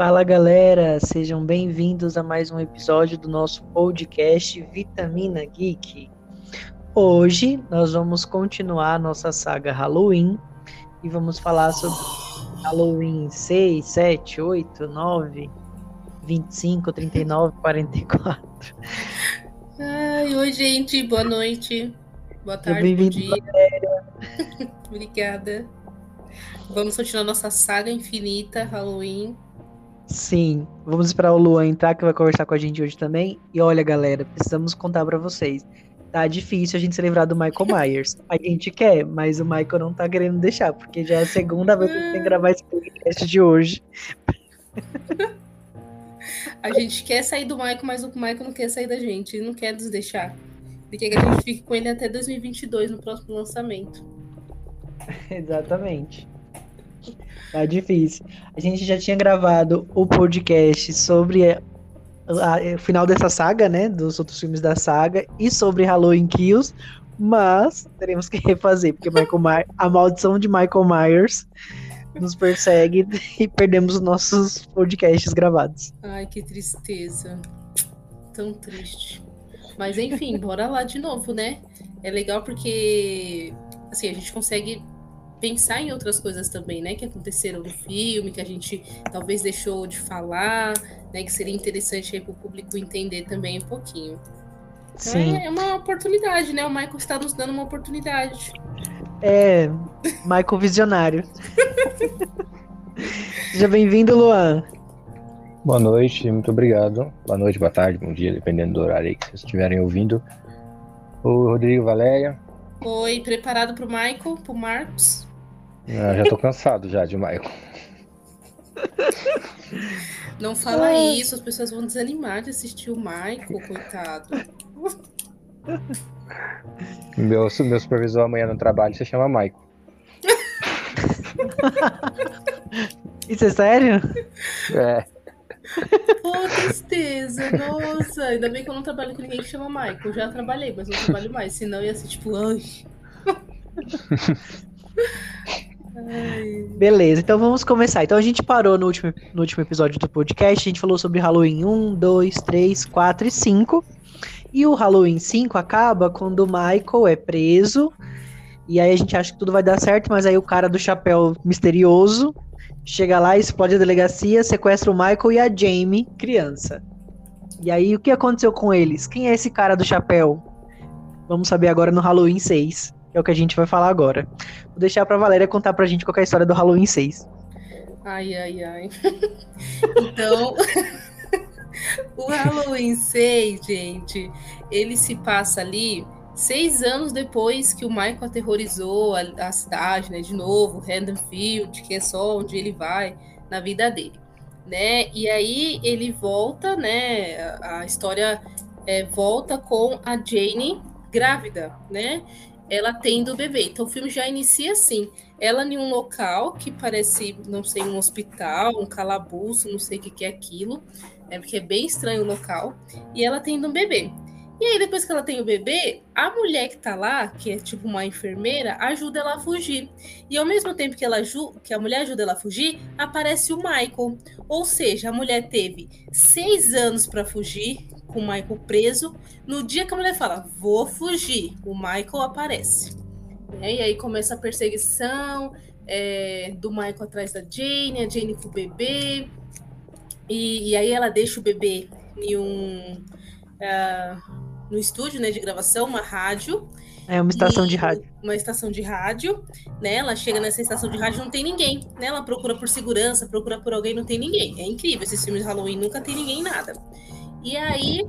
Fala galera, sejam bem-vindos a mais um episódio do nosso podcast Vitamina Geek. Hoje nós vamos continuar a nossa saga Halloween e vamos falar sobre Halloween 6, 7, 8, 9, 25, 39, 44. Ai, oi gente, boa noite. Boa tarde, bom dia. Obrigada. Vamos continuar nossa saga infinita Halloween. Sim, vamos esperar o Luan entrar, que vai conversar com a gente hoje também. E olha, galera, precisamos contar para vocês. Tá difícil a gente se livrar do Michael Myers. A gente quer, mas o Michael não tá querendo deixar, porque já é a segunda vez que a gente tem que gravar esse podcast de hoje. A gente quer sair do Michael, mas o Michael não quer sair da gente. Ele não quer nos deixar. Ele quer que a gente fique com ele até 2022, no próximo lançamento. Exatamente. Tá difícil. A gente já tinha gravado o podcast sobre o final dessa saga, né? Dos outros filmes da saga e sobre Halloween Kills, mas teremos que refazer, porque Michael My a maldição de Michael Myers nos persegue e perdemos os nossos podcasts gravados. Ai, que tristeza. Tão triste. Mas enfim, bora lá de novo, né? É legal porque assim, a gente consegue pensar em outras coisas também, né, que aconteceram no filme, que a gente talvez deixou de falar, né, que seria interessante aí para o público entender também um pouquinho. Então Sim. É, uma oportunidade, né? O Michael está nos dando uma oportunidade. É, Michael visionário. Seja bem-vindo, Luan. Boa noite, muito obrigado. Boa noite, boa tarde, bom dia, dependendo do horário que vocês estiverem ouvindo. O Rodrigo Valéria. Oi, preparado para o Michael, para o Marcos? Ah, já tô cansado já de Michael. Não fala ah. isso, as pessoas vão desanimar de assistir o Michael, coitado. Meu, meu supervisor amanhã no trabalho se chama Michael. Isso é sério? É. Pô, tristeza, nossa. Ainda bem que eu não trabalho com ninguém que chama Michael. Eu já trabalhei, mas não trabalho mais. Senão ia ser tipo, ai. Beleza, então vamos começar. Então a gente parou no último, no último episódio do podcast, a gente falou sobre Halloween 1, 2, 3, 4 e 5. E o Halloween 5 acaba quando o Michael é preso. E aí a gente acha que tudo vai dar certo, mas aí o cara do chapéu misterioso chega lá, explode a delegacia, sequestra o Michael e a Jamie, criança. E aí o que aconteceu com eles? Quem é esse cara do chapéu? Vamos saber agora no Halloween 6 que é o que a gente vai falar agora. Vou deixar pra Valéria contar pra gente qual é a história do Halloween 6. Ai, ai, ai. então, o Halloween 6, gente, ele se passa ali seis anos depois que o Michael aterrorizou a, a cidade, né? De novo, Haddonfield, que é só onde ele vai na vida dele, né? E aí ele volta, né? A, a história é, volta com a Jane grávida, né? Ela tendo o bebê. Então o filme já inicia assim. Ela em um local que parece, não sei, um hospital, um calabouço, não sei o que, que é aquilo, né, porque é bem estranho o local, e ela tendo um bebê. E aí, depois que ela tem o bebê, a mulher que tá lá, que é tipo uma enfermeira, ajuda ela a fugir. E ao mesmo tempo que, ela que a mulher ajuda ela a fugir, aparece o Michael. Ou seja, a mulher teve seis anos para fugir, com o Michael preso. No dia que a mulher fala, vou fugir, o Michael aparece. Né? E aí começa a perseguição é, do Michael atrás da Jane, a Jane com o bebê. E, e aí ela deixa o bebê em um. Uh, no estúdio né, de gravação, uma rádio. É uma estação de rádio. Uma estação de rádio, né? Ela chega nessa estação de rádio não tem ninguém, né? Ela procura por segurança, procura por alguém, não tem ninguém. É incrível, esses filmes de Halloween nunca tem ninguém nada. E aí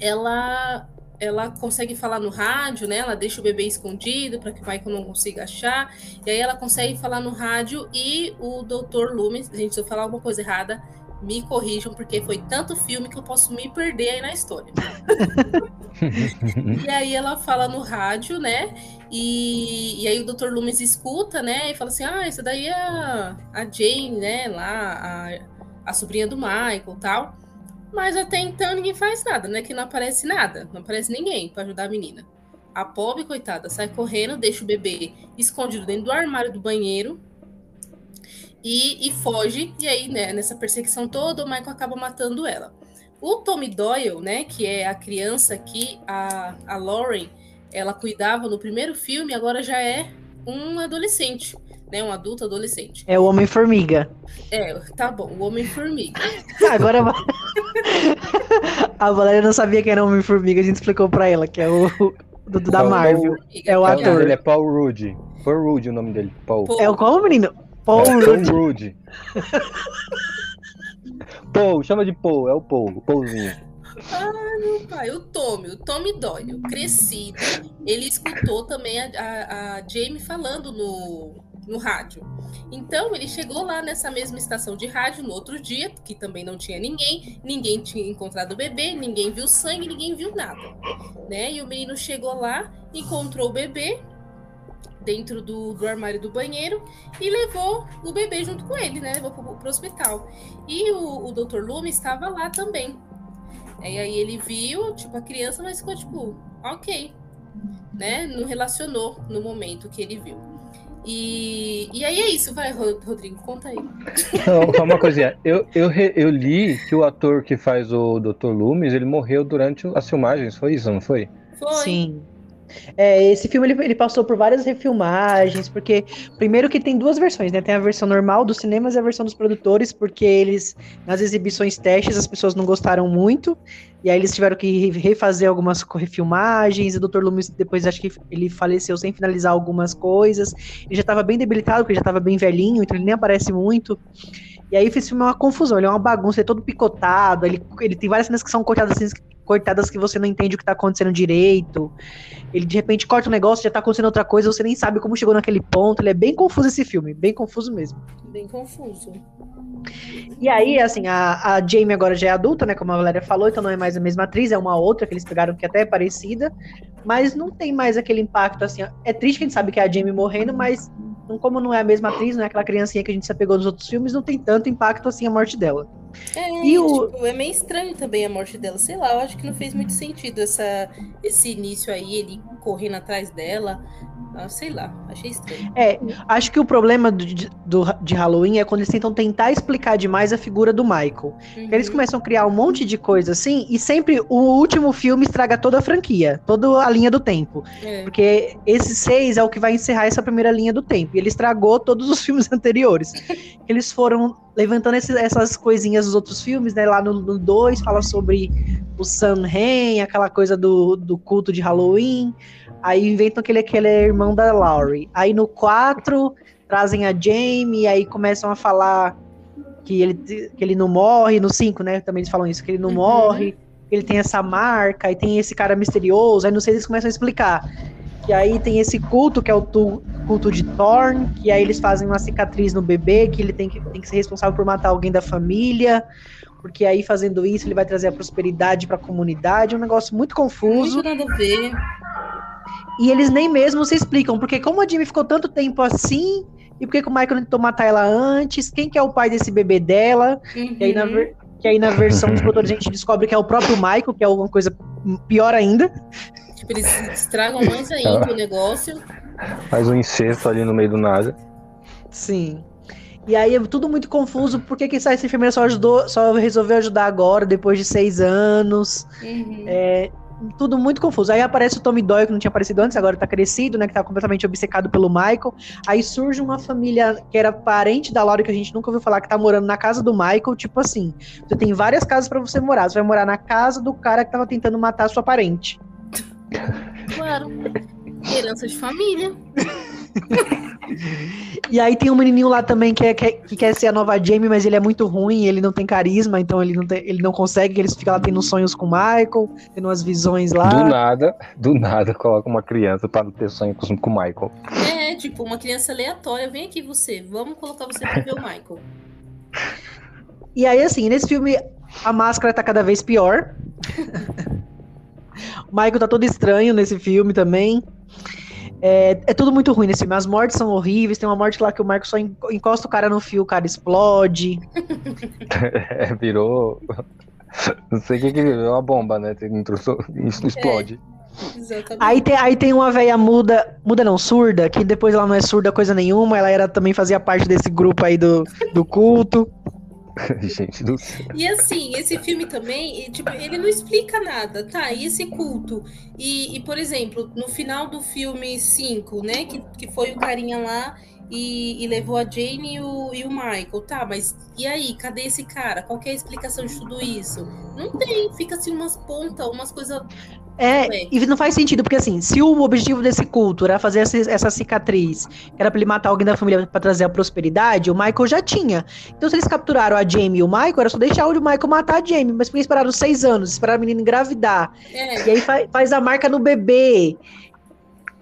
ela ela consegue falar no rádio, né? Ela deixa o bebê escondido para que o Michael não consiga achar. E aí ela consegue falar no rádio e o Dr. Loomis, gente, se eu falar alguma coisa errada, me corrijam, porque foi tanto filme que eu posso me perder aí na história. e aí ela fala no rádio, né? E, e aí o Dr. Loomis escuta, né? E fala assim: ah, essa daí é a, a Jane, né? Lá, a, a sobrinha do Michael tal. Mas até então ninguém faz nada, né? Que não aparece nada, não aparece ninguém para ajudar a menina. A pobre, coitada, sai correndo, deixa o bebê escondido dentro do armário do banheiro. e, e foge. E aí, né, nessa perseguição toda, o Michael acaba matando ela. O Tommy Doyle, né, que é a criança que a, a Lauren ela cuidava no primeiro filme, agora já é um adolescente, né, um adulto adolescente. É o Homem-Formiga. É, tá bom, o Homem-Formiga. agora a Valéria não sabia que era o Homem-Formiga, a gente explicou pra ela, que é o do, da Marvel. É o ator. Ele é Paul Rudd. Paul Rudd o nome dele. Paul. Paul. É o qual, menino? Paul é, Rudd. Paul Rudd. Paul, chama de Paul, é o Paul, o Paulzinho. Ai, meu pai, o Tommy, o Tommy Doyle, crescido, ele escutou também a, a, a Jamie falando no, no rádio. Então ele chegou lá nessa mesma estação de rádio no outro dia, que também não tinha ninguém, ninguém tinha encontrado o bebê, ninguém viu sangue, ninguém viu nada, né? E o menino chegou lá, encontrou o bebê dentro do, do armário do banheiro e levou o bebê junto com ele, né? Levou pro, pro hospital. E o, o Dr. Lume estava lá também. E aí ele viu, tipo, a criança, mas ficou tipo, ok, né? Não relacionou no momento que ele viu. E, e aí é isso, vai, Rodrigo, conta aí. Não, só uma coisinha. Eu, eu, eu li que o ator que faz o Dr. Loomis, ele morreu durante as filmagens, foi isso, não foi? Foi. Sim. É, esse filme ele, ele, passou por várias refilmagens, porque primeiro que tem duas versões, né? Tem a versão normal dos cinemas e a versão dos produtores, porque eles nas exibições testes as pessoas não gostaram muito, e aí eles tiveram que refazer algumas refilmagens, e o Dr. Loomis depois acho que ele faleceu sem finalizar algumas coisas. Ele já estava bem debilitado, porque já estava bem velhinho, então ele nem aparece muito. E aí esse filme é uma confusão, ele é uma bagunça, ele é todo picotado, ele, ele tem várias cenas que são cortadas assim, cortadas que você não entende o que tá acontecendo direito. Ele de repente corta um negócio, já tá acontecendo outra coisa, você nem sabe como chegou naquele ponto. Ele é bem confuso esse filme, bem confuso mesmo. Bem confuso. E aí, assim, a, a Jamie agora já é adulta, né? Como a Valéria falou, então não é mais a mesma atriz, é uma outra que eles pegaram que até é parecida, mas não tem mais aquele impacto assim. É triste que a gente sabe que é a Jamie morrendo, mas como não é a mesma atriz, não é aquela criancinha que a gente se apegou nos outros filmes, não tem tanto impacto assim a morte dela. É, e o... Tipo, é meio estranho também a morte dela, sei lá, eu acho que não fez muito sentido essa, esse início aí, ele correndo atrás dela. Ah, sei lá, achei estranho. É, acho que o problema do, do, de Halloween é quando eles tentam tentar explicar demais a figura do Michael. Uhum. Eles começam a criar um monte de coisa assim, e sempre o último filme estraga toda a franquia, toda a linha do tempo. É. Porque esse seis é o que vai encerrar essa primeira linha do tempo. E ele estragou todos os filmes anteriores. eles foram levantando esse, essas coisinhas dos outros filmes, né? Lá no 2 fala sobre o Samhain, aquela coisa do, do culto de Halloween. Aí inventam que ele, que ele é irmão da Laurie. Aí no 4 trazem a Jamie, aí começam a falar que ele, que ele não morre. No 5, né? Também eles falam isso, que ele não uhum. morre. Ele tem essa marca, e tem esse cara misterioso. Aí no 6 eles começam a explicar. Que aí tem esse culto, que é o tu, culto de Thorn, que aí eles fazem uma cicatriz no bebê, que ele tem que, tem que ser responsável por matar alguém da família porque aí fazendo isso ele vai trazer a prosperidade para a comunidade, é um negócio muito confuso. Muito nada a ver. E eles nem mesmo se explicam, porque como a Jimmy ficou tanto tempo assim, e por que o Michael tentou matar ela antes, quem que é o pai desse bebê dela, uhum. e aí na, uhum. que aí na versão dos produtores a gente descobre que é o próprio Michael, que é alguma coisa pior ainda. Tipo, eles estragam mais ainda o negócio. Faz um incesto ali no meio do nada. Sim. E aí é tudo muito confuso. Por que, que essa enfermeira só ajudou, só resolveu ajudar agora, depois de seis anos? Uhum. É, tudo muito confuso. Aí aparece o Tommy Doyle, que não tinha aparecido antes, agora tá crescido, né? Que tá completamente obcecado pelo Michael. Aí surge uma família que era parente da Laura, que a gente nunca ouviu falar, que tá morando na casa do Michael. Tipo assim, você tem várias casas para você morar. Você vai morar na casa do cara que tava tentando matar a sua parente. Claro. Herança de família. e aí tem um menininho lá também que, é, que, é, que, quer ser a nova Jamie, mas ele é muito ruim, ele não tem carisma, então ele não, tem, ele não consegue, ele fica lá tendo sonhos com o Michael, tendo umas visões lá. Do nada, do nada coloca uma criança para ter sonhos com o Michael. É, tipo, uma criança aleatória, vem aqui você, vamos colocar você pra ver o Michael. E aí, assim, nesse filme a máscara tá cada vez pior. o Michael tá todo estranho nesse filme também. É, é, tudo muito ruim nesse filme. As mortes são horríveis. Tem uma morte lá que o Marco só encosta o cara no fio, o cara explode. é, virou. Não sei o que que virou uma bomba, né? Isso explode. Exatamente. Aí tem, aí tem uma velha muda, muda não, surda, que depois ela não é surda coisa nenhuma, ela era também fazia parte desse grupo aí do, do culto. Gente do céu. E assim, esse filme também, tipo, ele não explica nada, tá? E esse culto? E, e, por exemplo, no final do filme 5, né? Que, que foi o carinha lá e, e levou a Jane e o, e o Michael, tá? Mas e aí, cadê esse cara? Qual é a explicação de tudo isso? Não tem, fica assim umas pontas, umas coisas É, e não faz sentido, porque assim, se o objetivo desse culto era fazer essa, essa cicatriz, que era pra ele matar alguém da família pra trazer a prosperidade, o Michael já tinha. Então, se eles capturaram a Jamie e o Michael, era só deixar o Michael matar a Jamie. Mas por que esperaram seis anos? Esperaram a menina engravidar. É, E aí fa- faz a marca no bebê.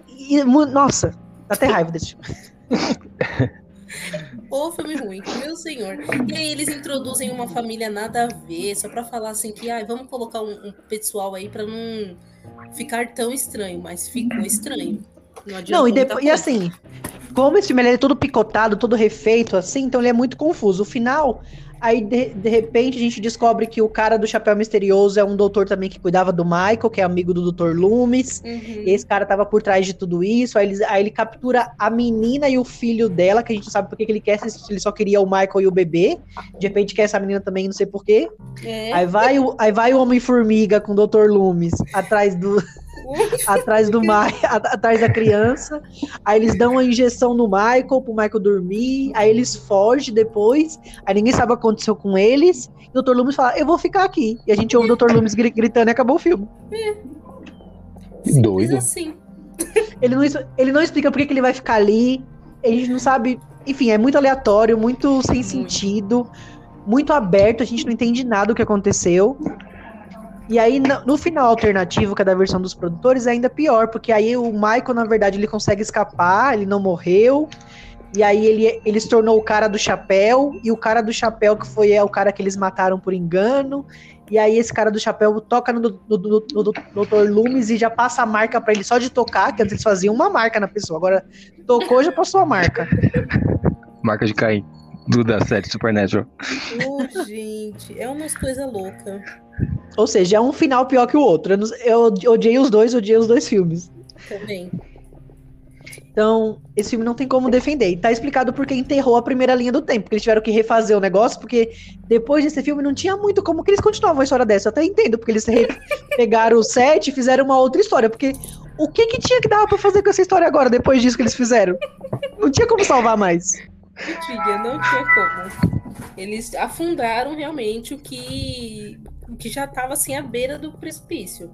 E, nossa, dá até raiva desse filme. Ô, filme ruim, meu senhor. E aí eles introduzem uma família nada a ver, só pra falar assim que, ai, vamos colocar um, um pessoal aí pra não ficar tão estranho, mas ficou estranho. Não, Não, e, depois, e assim, como esse filme é todo picotado, todo refeito, assim, então ele é muito confuso. O final, aí de, de repente a gente descobre que o cara do chapéu misterioso é um doutor também que cuidava do Michael, que é amigo do Dr. Loomis. Uhum. E esse cara tava por trás de tudo isso. Aí ele, aí ele captura a menina e o filho dela, que a gente não sabe por que que ele quer, se ele só queria o Michael e o bebê. De repente quer essa menina também, não sei porquê. É. Aí vai o, aí vai o Homem-Formiga com o Dr. Loomis atrás do, atrás do Mai, atrás da criança. Aí eles dão uma injeção no Michael pro Michael dormir. Aí eles fogem depois. Aí ninguém sabe o que aconteceu com eles. E o Dr. Loomis fala: Eu vou ficar aqui. E a gente ouve o Dr. Loomis gri- gritando e acabou o filme. Simples Doido. assim. Ele não, ele não explica por que, que ele vai ficar ali. A gente não sabe. Enfim, é muito aleatório, muito sem Muito. sentido, muito aberto. A gente não entende nada do que aconteceu. E aí, no, final alternativo, que é da versão dos produtores, é ainda pior, porque aí o Michael, na verdade, ele consegue escapar, ele não morreu. E aí ele, ele se tornou o cara do chapéu, e o cara do chapéu que foi é o cara que eles mataram por engano. E aí esse cara do chapéu toca no, no, no, no, no Dr. Loomis e já passa a marca pra ele só de tocar, que antes eles faziam uma marca na pessoa, agora tocou já passou a marca. Marca de Caim. Do da série Supernatural. Ô, gente, é umas coisas loucas. Ou seja, é um final pior que o outro. Eu, eu odiei os dois, odiei os dois filmes. Também. Então, esse filme não tem como defender. E tá explicado porque enterrou a primeira linha do tempo. Porque eles tiveram que refazer o negócio, porque depois desse filme não tinha muito como que eles continuavam a história dessa. Eu até entendo, porque eles pegaram o set e fizeram uma outra história. Porque o que que tinha que dar pra fazer com essa história agora, depois disso que eles fizeram? Não tinha como salvar mais. Não tinha, não tinha como. Eles afundaram realmente o que, o que já estava assim à beira do precipício.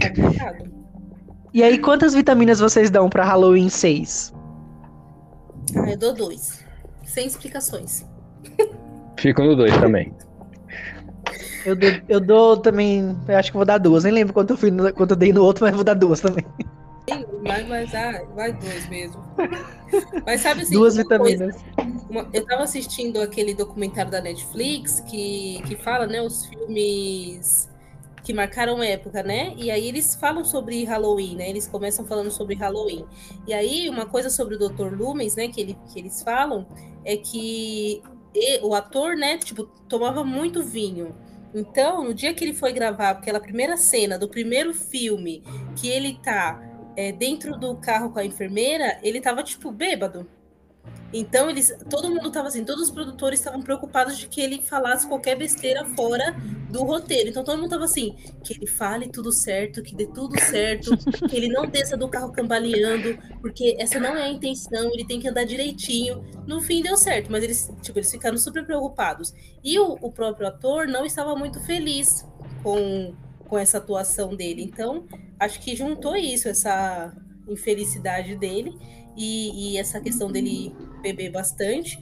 Complicado. E aí, quantas vitaminas vocês dão pra Halloween 6? Ah, eu dou dois. Sem explicações. Fico no 2 também. Eu dou, eu dou também. Eu acho que vou dar duas. Nem lembro quanto eu, fui no- quanto eu dei no outro, mas vou dar duas também. Mas, mas ah, vai dois mesmo. Mas sabe assim, duas uma coisa- vitaminas. Uma- eu tava assistindo aquele documentário da Netflix que, que fala, né, os filmes que marcaram época, né? E aí eles falam sobre Halloween, né? Eles começam falando sobre Halloween. E aí uma coisa sobre o Dr. Loomis, né, que, ele, que eles falam é que o ator, né, tipo, tomava muito vinho. Então, no dia que ele foi gravar aquela primeira cena do primeiro filme, que ele tá é, dentro do carro com a enfermeira, ele tava, tipo, bêbado. Então, eles, todo mundo tava assim, todos os produtores estavam preocupados de que ele falasse qualquer besteira fora do roteiro. Então, todo mundo tava assim, que ele fale tudo certo, que dê tudo certo, que ele não desça do carro cambaleando, porque essa não é a intenção, ele tem que andar direitinho. No fim, deu certo, mas eles, tipo, eles ficaram super preocupados. E o, o próprio ator não estava muito feliz com, com essa atuação dele. Então, acho que juntou isso, essa infelicidade dele e, e essa questão dele beber bastante.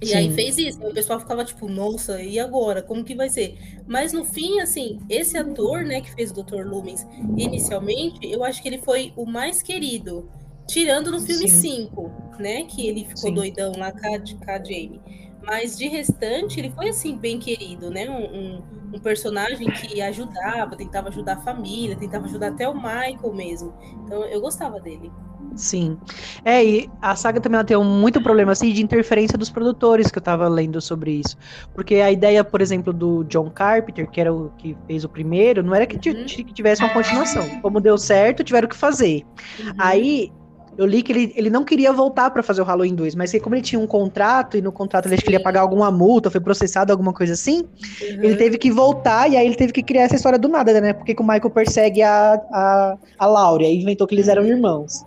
E Sim. aí fez isso. O pessoal ficava tipo, nossa, e agora? Como que vai ser? Mas no fim, assim, esse ator, né, que fez o Dr. Lumens inicialmente, eu acho que ele foi o mais querido. Tirando no filme Sim. 5, né? Que ele ficou Sim. doidão lá com a, com a Jamie. Mas de restante, ele foi assim, bem querido, né? Um, um, um personagem que ajudava, tentava ajudar a família, tentava ajudar até o Michael mesmo. Então eu gostava dele. Sim. É, e a saga também ela tem um muito problema assim de interferência dos produtores que eu tava lendo sobre isso. Porque a ideia, por exemplo, do John Carpenter, que era o que fez o primeiro, não era que, uhum. que tivesse uma continuação. Como deu certo, tiveram que fazer. Uhum. Aí eu li que ele, ele não queria voltar para fazer o Halloween 2, mas como ele tinha um contrato, e no contrato ele queria pagar alguma multa, foi processado, alguma coisa assim, uhum. ele teve que voltar, e aí ele teve que criar essa história do nada, né? Porque o Michael persegue a, a, a Laura, e inventou que eles eram irmãos.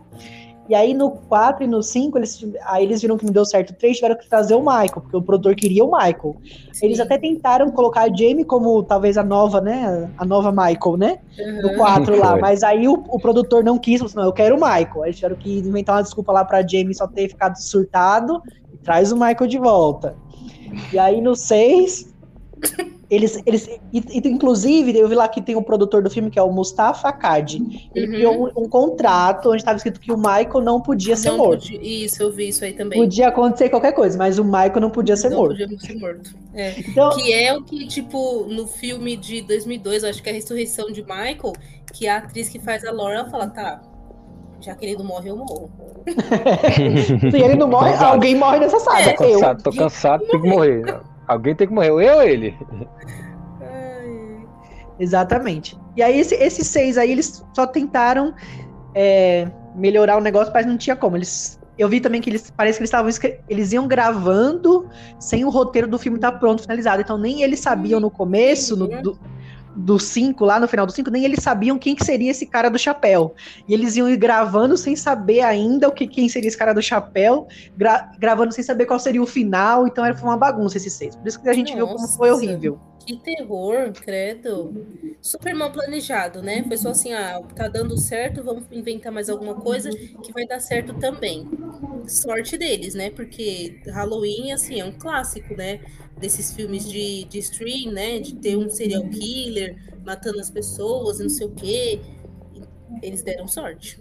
E aí no 4 e no 5, eles, aí eles viram que não deu certo o 3, tiveram que trazer o Michael, porque o produtor queria o Michael. Sim. Eles até tentaram colocar a Jamie como talvez a nova, né? A nova Michael, né? Uhum. No 4 lá. Mas aí o, o produtor não quis, falou assim, não, eu quero o Michael. Aí eles tiveram que inventar uma desculpa lá pra Jamie só ter ficado surtado e traz o Michael de volta. E aí no 6, eles, eles, inclusive, eu vi lá que tem um produtor do filme que é o Mustafa Akkad. Ele uhum. criou um, um, contrato onde estava escrito que o Michael não podia ser não morto. Podia, isso, eu vi isso aí também. Podia acontecer qualquer coisa, mas o Michael não podia ser não morto. Não podia ser morto. É. Então, que é o que, tipo, no filme de 2002, acho que é a ressurreição de Michael, que a atriz que faz a Laura fala, tá, já que ele não morre, eu morro. Se ele não morre, alguém morre nessa saga. É, tô cansado, tô cansado, tem que morrer. Alguém tem que morrer, eu ou ele? Exatamente. E aí, esse, esses seis aí, eles só tentaram é, melhorar o negócio, mas não tinha como. Eles, eu vi também que eles parece que eles estavam eles iam gravando sem o roteiro do filme estar tá pronto, finalizado. Então nem eles sabiam no começo, no, do, do 5, lá no final do 5, nem eles sabiam quem que seria esse cara do chapéu. E eles iam ir gravando sem saber ainda o que quem seria esse cara do chapéu, gra gravando sem saber qual seria o final, então era foi uma bagunça esses seis. Por isso que a gente Nossa. viu como foi horrível. Que terror, credo. Super mal planejado, né? Foi só assim, ah, tá dando certo, vamos inventar mais alguma coisa que vai dar certo também. Sorte deles, né? Porque Halloween, assim, é um clássico, né? Desses filmes de, de stream, né? De ter um serial killer matando as pessoas e não sei o quê. Eles deram sorte.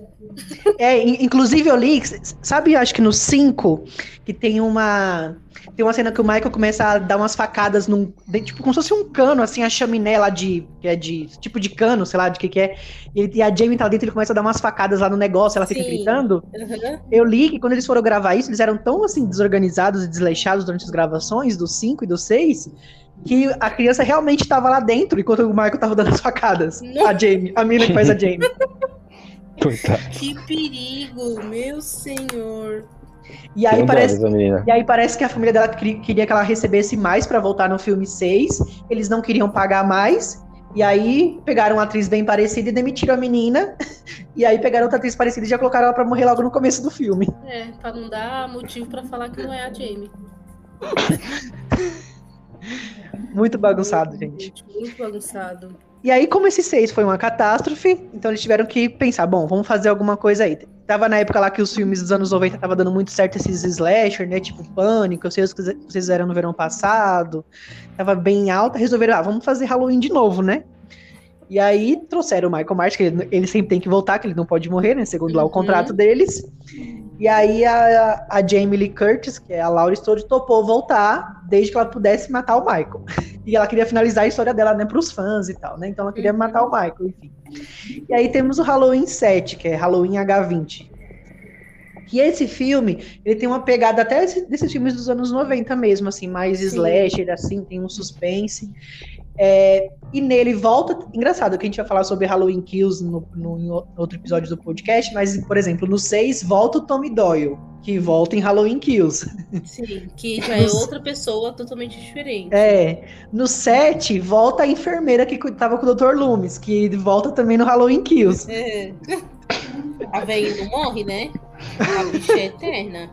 É, inclusive eu li, sabe, acho que no 5, que tem uma tem uma cena que o Michael começa a dar umas facadas num. Tipo, como se fosse um cano, assim, a chaminé lá de. Que é de. Tipo de cano, sei lá, de que que é. E, e a Jamie tá dentro, ele começa a dar umas facadas lá no negócio, ela fica Sim. gritando. Uhum. Eu li que quando eles foram gravar isso, eles eram tão assim, desorganizados e desleixados durante as gravações, do 5 e do 6, que a criança realmente estava lá dentro enquanto o Michael tava dando as facadas. Não. A Jamie, a mina que faz a Jamie. Que perigo, meu senhor. E aí, parece, e aí parece que a família dela queria que ela recebesse mais para voltar no filme 6. Eles não queriam pagar mais. E aí pegaram uma atriz bem parecida e demitiram a menina. E aí pegaram outra atriz parecida e já colocaram ela pra morrer logo no começo do filme. É, pra não dar motivo para falar que não é a Jamie. Muito bagunçado, gente. Muito bagunçado. E aí, como esse 6 foi uma catástrofe, então eles tiveram que pensar, bom, vamos fazer alguma coisa aí. Tava na época lá que os filmes dos anos 90 tava dando muito certo esses slasher, né? Tipo Pânico, eu sei os que vocês fizeram no verão passado. Tava bem alta, resolveram, ah, vamos fazer Halloween de novo, né? E aí trouxeram o Michael Myers, que ele, ele, sempre tem que voltar, que ele não pode morrer, né? Segundo uhum. lá o contrato deles. E aí a, a Jamie Lee Curtis, que é a Laura Strode, topou voltar desde que ela pudesse matar o Michael. E ela queria finalizar a história dela, né, pros fãs e tal, né? Então ela queria uhum. matar o Michael, enfim. E aí temos o Halloween 7, que é Halloween H20. Que esse filme, ele tem uma pegada até desses filmes dos anos 90 mesmo, assim, mais Sim. slasher, assim, tem um suspense. É, e nele volta. Engraçado que a gente vai falar sobre Halloween Kills no, no, em outro episódio do podcast, mas, por exemplo, no 6 volta o Tommy Doyle, que volta em Halloween Kills. Sim, que já é outra pessoa totalmente diferente. É. No 7, volta a enfermeira que tava com o Dr. Loomis, que volta também no Halloween Kills. É. A velha não morre, né? A bicha é eterna.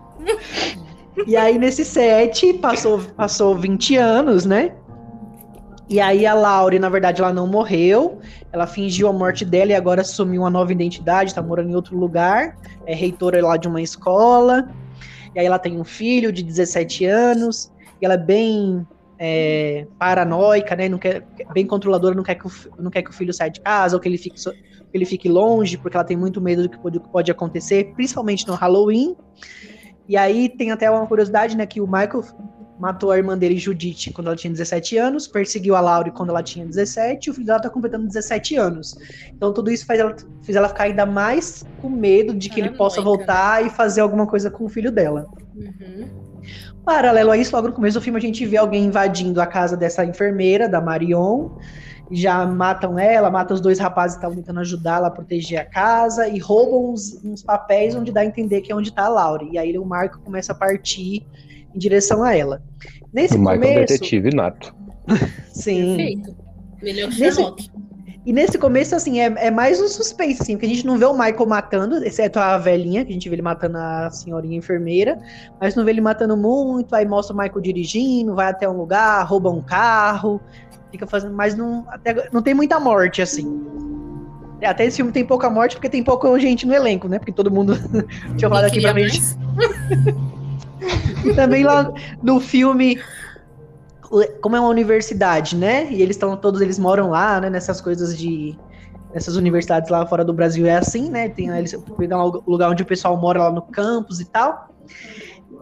E aí, nesse 7, passou, passou 20 anos, né? E aí a Laure, na verdade, ela não morreu. Ela fingiu a morte dela e agora assumiu uma nova identidade, tá morando em outro lugar. É reitora lá de uma escola. E aí ela tem um filho de 17 anos. E ela é bem é, paranoica, né? Não quer, bem controladora, não quer, que o, não quer que o filho saia de casa ou que ele fique, que ele fique longe, porque ela tem muito medo do que pode, pode acontecer, principalmente no Halloween. E aí tem até uma curiosidade, né? Que o Michael matou a irmã dele, Judite, quando ela tinha 17 anos, perseguiu a Laure quando ela tinha 17, e o filho dela tá completando 17 anos. Então tudo isso faz ela, fez ela ficar ainda mais com medo de que ele possa voltar e fazer alguma coisa com o filho dela. Uhum. Paralelo a isso, logo no começo do filme, a gente vê alguém invadindo a casa dessa enfermeira, da Marion, já matam ela, matam os dois rapazes que estavam tentando ajudar ela a proteger a casa e roubam uns, uns, papéis onde dá a entender que é onde está a Laure. E aí o Marco começa a partir em direção a ela. Nesse o começo... Michael é detetive nato. Sim. Perfeito. Melhor que Sherlock. Nesse... E nesse começo, assim, é, é mais um suspense, assim, porque a gente não vê o Michael matando, exceto a velhinha, que a gente vê ele matando a senhorinha enfermeira, mas não vê ele matando muito, aí mostra o Michael dirigindo, vai até um lugar, rouba um carro, fica fazendo, mas não, até, não tem muita morte, assim. É, até esse filme tem pouca morte, porque tem pouca gente no elenco, né? Porque todo mundo. Eu falar aqui pra gente. e também lá no filme como é uma universidade, né? E eles estão todos eles moram lá, né? Nessas coisas de nessas universidades lá fora do Brasil é assim, né? Tem eles pegam um lugar onde o pessoal mora lá no campus e tal.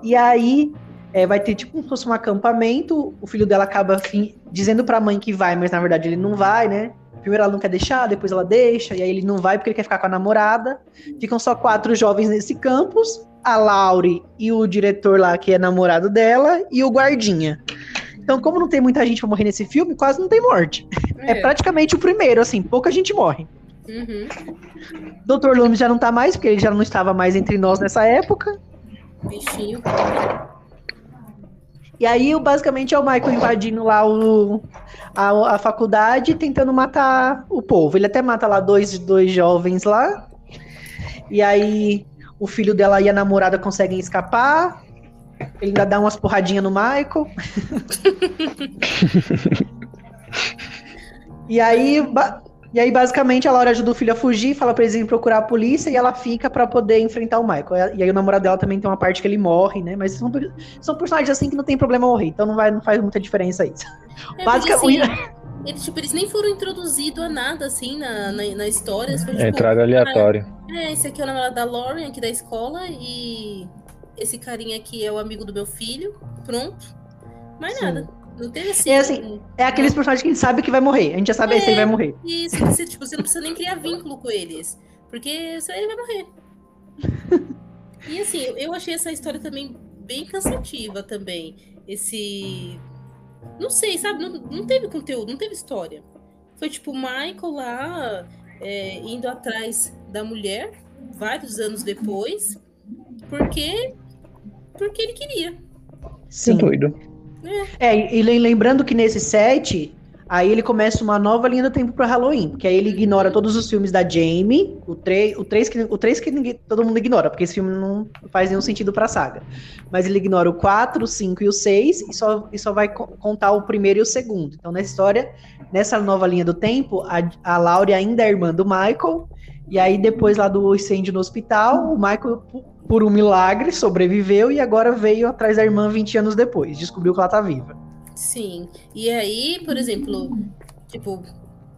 E aí é, vai ter tipo como se fosse um acampamento. O filho dela acaba assim, dizendo para a mãe que vai, mas na verdade ele não vai, né? Primeiro ela não quer deixar, depois ela deixa, e aí ele não vai porque ele quer ficar com a namorada. Ficam só quatro jovens nesse campus: a Laure e o diretor lá, que é namorado dela, e o guardinha. Então, como não tem muita gente pra morrer nesse filme, quase não tem morte. É, é praticamente o primeiro, assim, pouca gente morre. Uhum. Dr. Loomis já não tá mais, porque ele já não estava mais entre nós nessa época. Bichinho. E aí, basicamente, é o Michael invadindo lá o, a, a faculdade, tentando matar o povo. Ele até mata lá dois, dois jovens lá. E aí, o filho dela e a namorada conseguem escapar. Ele ainda dá umas porradinhas no Michael. e aí, e aí, basicamente, a Laura ajuda o filho a fugir, fala pra eles irem procurar a polícia e ela fica para poder enfrentar o Michael. E aí o namorado dela também tem uma parte que ele morre, né? Mas são, são personagens assim que não tem problema morrer, então não, vai, não faz muita diferença isso. É, basicamente. Assim, eles, tipo, eles nem foram introduzidos a nada, assim, na, na, na história. Foi, tipo, Entrada aleatória. É, esse aqui é o namorado da Lauren, aqui da escola, e esse carinha aqui é o amigo do meu filho, pronto. Mais Sim. nada. Não teve assim. É, assim, é aqueles personagens que a gente sabe que vai morrer. A gente já sabe é, se ele vai morrer. Isso, você, tipo, você não precisa nem criar vínculo com eles. Porque ele vai morrer. e assim, eu achei essa história também bem cansativa também. Esse. Não sei, sabe? Não, não teve conteúdo, não teve história. Foi tipo o Michael lá é, indo atrás da mulher, vários anos depois, porque porque ele queria. Sim. doido. É. é, e lembrando que nesse set, aí ele começa uma nova linha do tempo para Halloween, porque aí ele ignora todos os filmes da Jamie, o 3, o 3 que, o 3 que ninguém, todo mundo ignora, porque esse filme não faz nenhum sentido pra saga. Mas ele ignora o 4, o 5 e o 6 e só, e só vai contar o primeiro e o segundo. Então, nessa história, nessa nova linha do tempo, a, a Laurie ainda é irmã do Michael, e aí depois lá do incêndio no hospital, o Michael por um milagre, sobreviveu e agora veio atrás da irmã 20 anos depois. Descobriu que ela tá viva. Sim. E aí, por exemplo, tipo,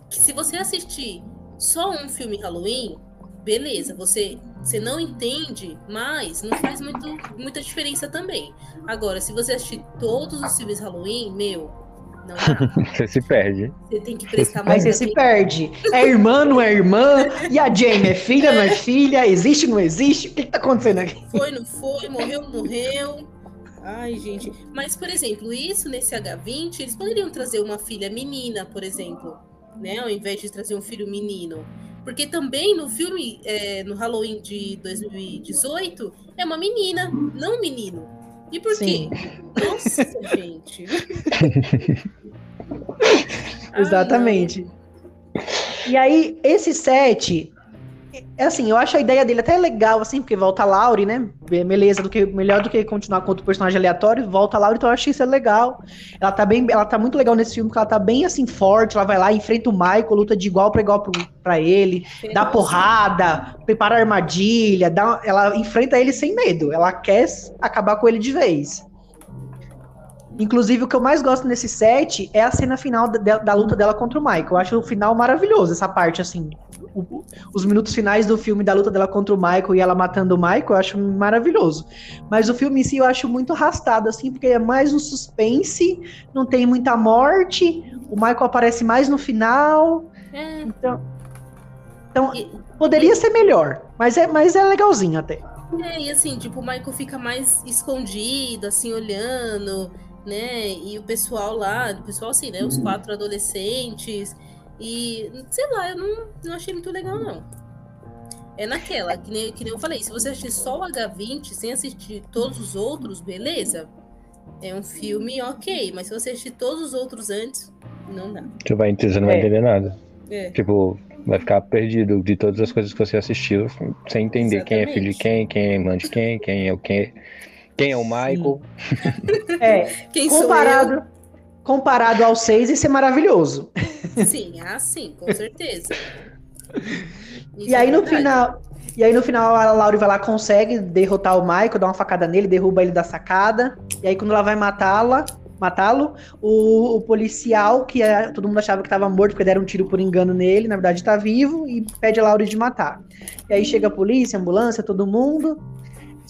se você assistir só um filme Halloween, beleza, você, você não entende, mas não faz muito, muita diferença também. Agora, se você assistir todos os filmes Halloween, meu, não Você se perde. Você tem que prestar mais Mas você se perde. É irmã, não é irmã? E a Jamie é filha, não é filha? Existe, não existe? O que, que tá acontecendo aqui? Foi, não foi? Morreu, morreu? Ai, gente. Mas, por exemplo, isso nesse H20, eles poderiam trazer uma filha menina, por exemplo, né? Ao invés de trazer um filho menino. Porque também no filme, é, no Halloween de 2018, é uma menina, não um menino. E por Sim. quê? Nossa, gente. Exatamente. e aí, esse set, é assim, eu acho a ideia dele até legal, assim, porque volta a Laurie, né? Beleza, do que, melhor do que continuar com outro personagem aleatório, volta a Laurie, então eu acho isso é legal. Ela tá bem, ela tá muito legal nesse filme, porque ela tá bem assim, forte, ela vai lá, enfrenta o Michael, luta de igual para igual para ele, Sim, dá porrada, prepara armadilha, dá, ela enfrenta ele sem medo, ela quer acabar com ele de vez. Inclusive, o que eu mais gosto nesse set é a cena final da, da luta dela contra o Michael. Eu acho o final maravilhoso, essa parte, assim. O, os minutos finais do filme da luta dela contra o Michael e ela matando o Michael, eu acho maravilhoso. Mas o filme em si eu acho muito arrastado, assim, porque é mais um suspense, não tem muita morte, o Michael aparece mais no final. É. Então, então poderia ser melhor, mas é, mas é legalzinho até. É, e assim, tipo, o Michael fica mais escondido, assim, olhando, né? E o pessoal lá, o pessoal assim, né? Os uhum. quatro adolescentes. E, sei lá, eu não, não achei muito legal, não. É naquela, que nem, que nem eu falei, se você assistir só o H20 sem assistir todos os outros, beleza. É um filme ok, mas se você assistir todos os outros antes, não dá. Você, vai, você não vai é. entender nada. É. Tipo, vai ficar perdido de todas as coisas que você assistiu, sem entender Exatamente. quem é filho de quem, quem é irmã de quem, quem é o quem, quem é o Michael. é, quem comparado, comparado ao 6, isso é maravilhoso. Sim, ah, sim, com certeza. e aí é no final, e aí no final a Laura vai lá, consegue derrotar o Michael, dá uma facada nele, derruba ele da sacada. E aí quando ela vai matá-la, matá-lo. O, o, policial, que é, todo mundo achava que estava morto porque deram um tiro por engano nele, na verdade está vivo e pede a Laura de matar. E aí chega a polícia, a ambulância, todo mundo.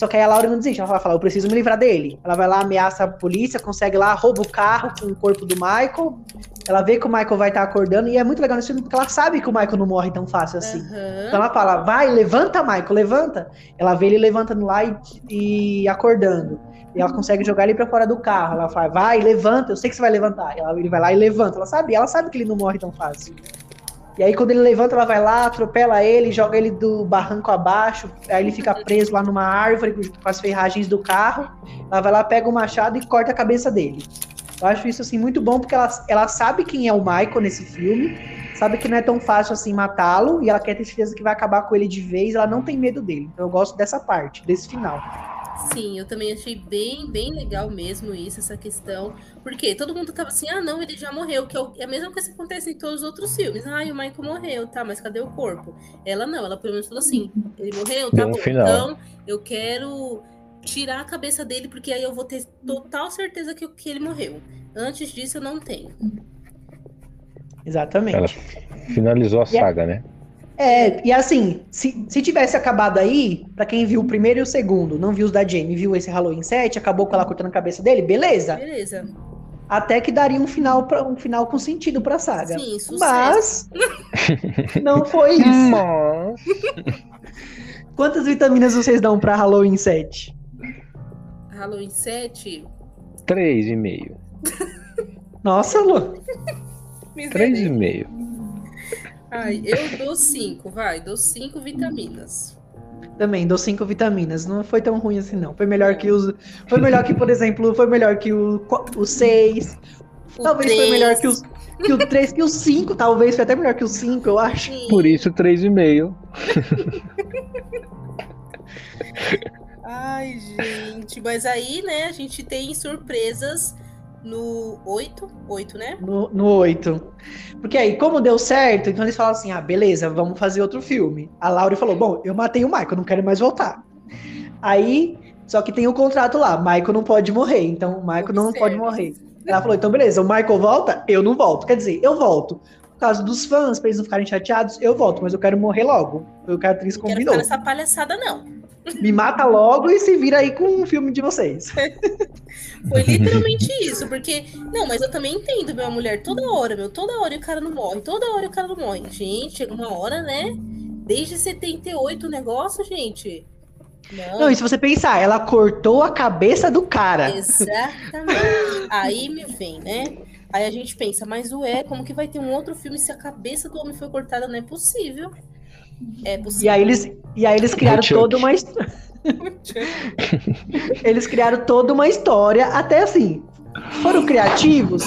Só que aí a Laura não desiste, ela vai falar, eu preciso me livrar dele. Ela vai lá, ameaça a polícia, consegue lá, rouba o carro com o corpo do Michael. Ela vê que o Michael vai estar tá acordando, e é muito legal nesse filme, porque ela sabe que o Michael não morre tão fácil assim. Uhum. Então ela fala, vai, levanta, Michael, levanta. Ela vê ele levantando lá e, e acordando. E ela consegue jogar ele para fora do carro. Ela fala, vai, levanta, eu sei que você vai levantar. Ela, ele vai lá e levanta. Ela sabe, ela sabe que ele não morre tão fácil. E aí, quando ele levanta, ela vai lá, atropela ele, joga ele do barranco abaixo. Aí ele fica preso lá numa árvore com as ferragens do carro. Ela vai lá, pega o machado e corta a cabeça dele. Eu acho isso assim muito bom porque ela, ela sabe quem é o Michael nesse filme, sabe que não é tão fácil assim matá-lo e ela quer ter certeza que vai acabar com ele de vez. Ela não tem medo dele. Então eu gosto dessa parte, desse final. Sim, eu também achei bem, bem legal mesmo isso, essa questão. Porque todo mundo tava assim, ah, não, ele já morreu, que é, é a mesma coisa que acontece em todos os outros filmes. Ah, o Michael morreu, tá, mas cadê o corpo? Ela não, ela pelo menos falou assim, ele morreu, tá bom, final. então eu quero tirar a cabeça dele, porque aí eu vou ter total certeza que, que ele morreu. Antes disso, eu não tenho. Exatamente. Ela finalizou a saga, né? É, e assim, se, se tivesse acabado aí, para quem viu o primeiro e o segundo, não viu os da Jamie, viu esse Halloween 7, acabou com ela cortando a cabeça dele, beleza. Beleza. Até que daria um final para um final com sentido pra saga. Sim, Mas não foi isso. Mas... Quantas vitaminas vocês dão para Halloween 7? Halloween 7? 3,5. Nossa, Lu. 3,5. Ai, eu dou cinco, vai, dou cinco vitaminas. Também, dou cinco vitaminas. Não foi tão ruim assim, não. Foi melhor que os. Foi melhor que, por exemplo, foi melhor que o, o seis. O talvez três. foi melhor que os. Que o 3, que o 5, talvez foi até melhor que o 5, eu acho. Sim. Por isso, 3,5. Ai, gente, mas aí, né, a gente tem surpresas no 8, 8, né? No, no 8. Porque aí, como deu certo, então eles falaram assim: ah, beleza, vamos fazer outro filme. A Laura falou: bom, eu matei o Michael, não quero mais voltar. Aí, só que tem o um contrato lá: Michael não pode morrer, então o Michael não pode morrer. Ela falou: então beleza, o Michael volta, eu não volto. Quer dizer, eu volto. Por causa dos fãs, pra eles não ficarem chateados, eu volto, mas eu quero morrer logo. Eu quero atriz combinou. Não quero ficar nessa palhaçada, não. Me mata logo e se vira aí com um filme de vocês. Foi literalmente isso, porque. Não, mas eu também entendo, minha mulher, toda hora, meu, toda hora o cara não morre, toda hora o cara não morre. Gente, chega uma hora, né? Desde 78 o negócio, gente. Não. não, e se você pensar, ela cortou a cabeça do cara. Exatamente. Aí me vem, né? Aí a gente pensa, mas ué, como que vai ter um outro filme se a cabeça do homem foi cortada? Não é possível. É possível. E aí eles, e aí eles criaram toda uma história. eles criaram toda uma história, até assim. Foram criativos?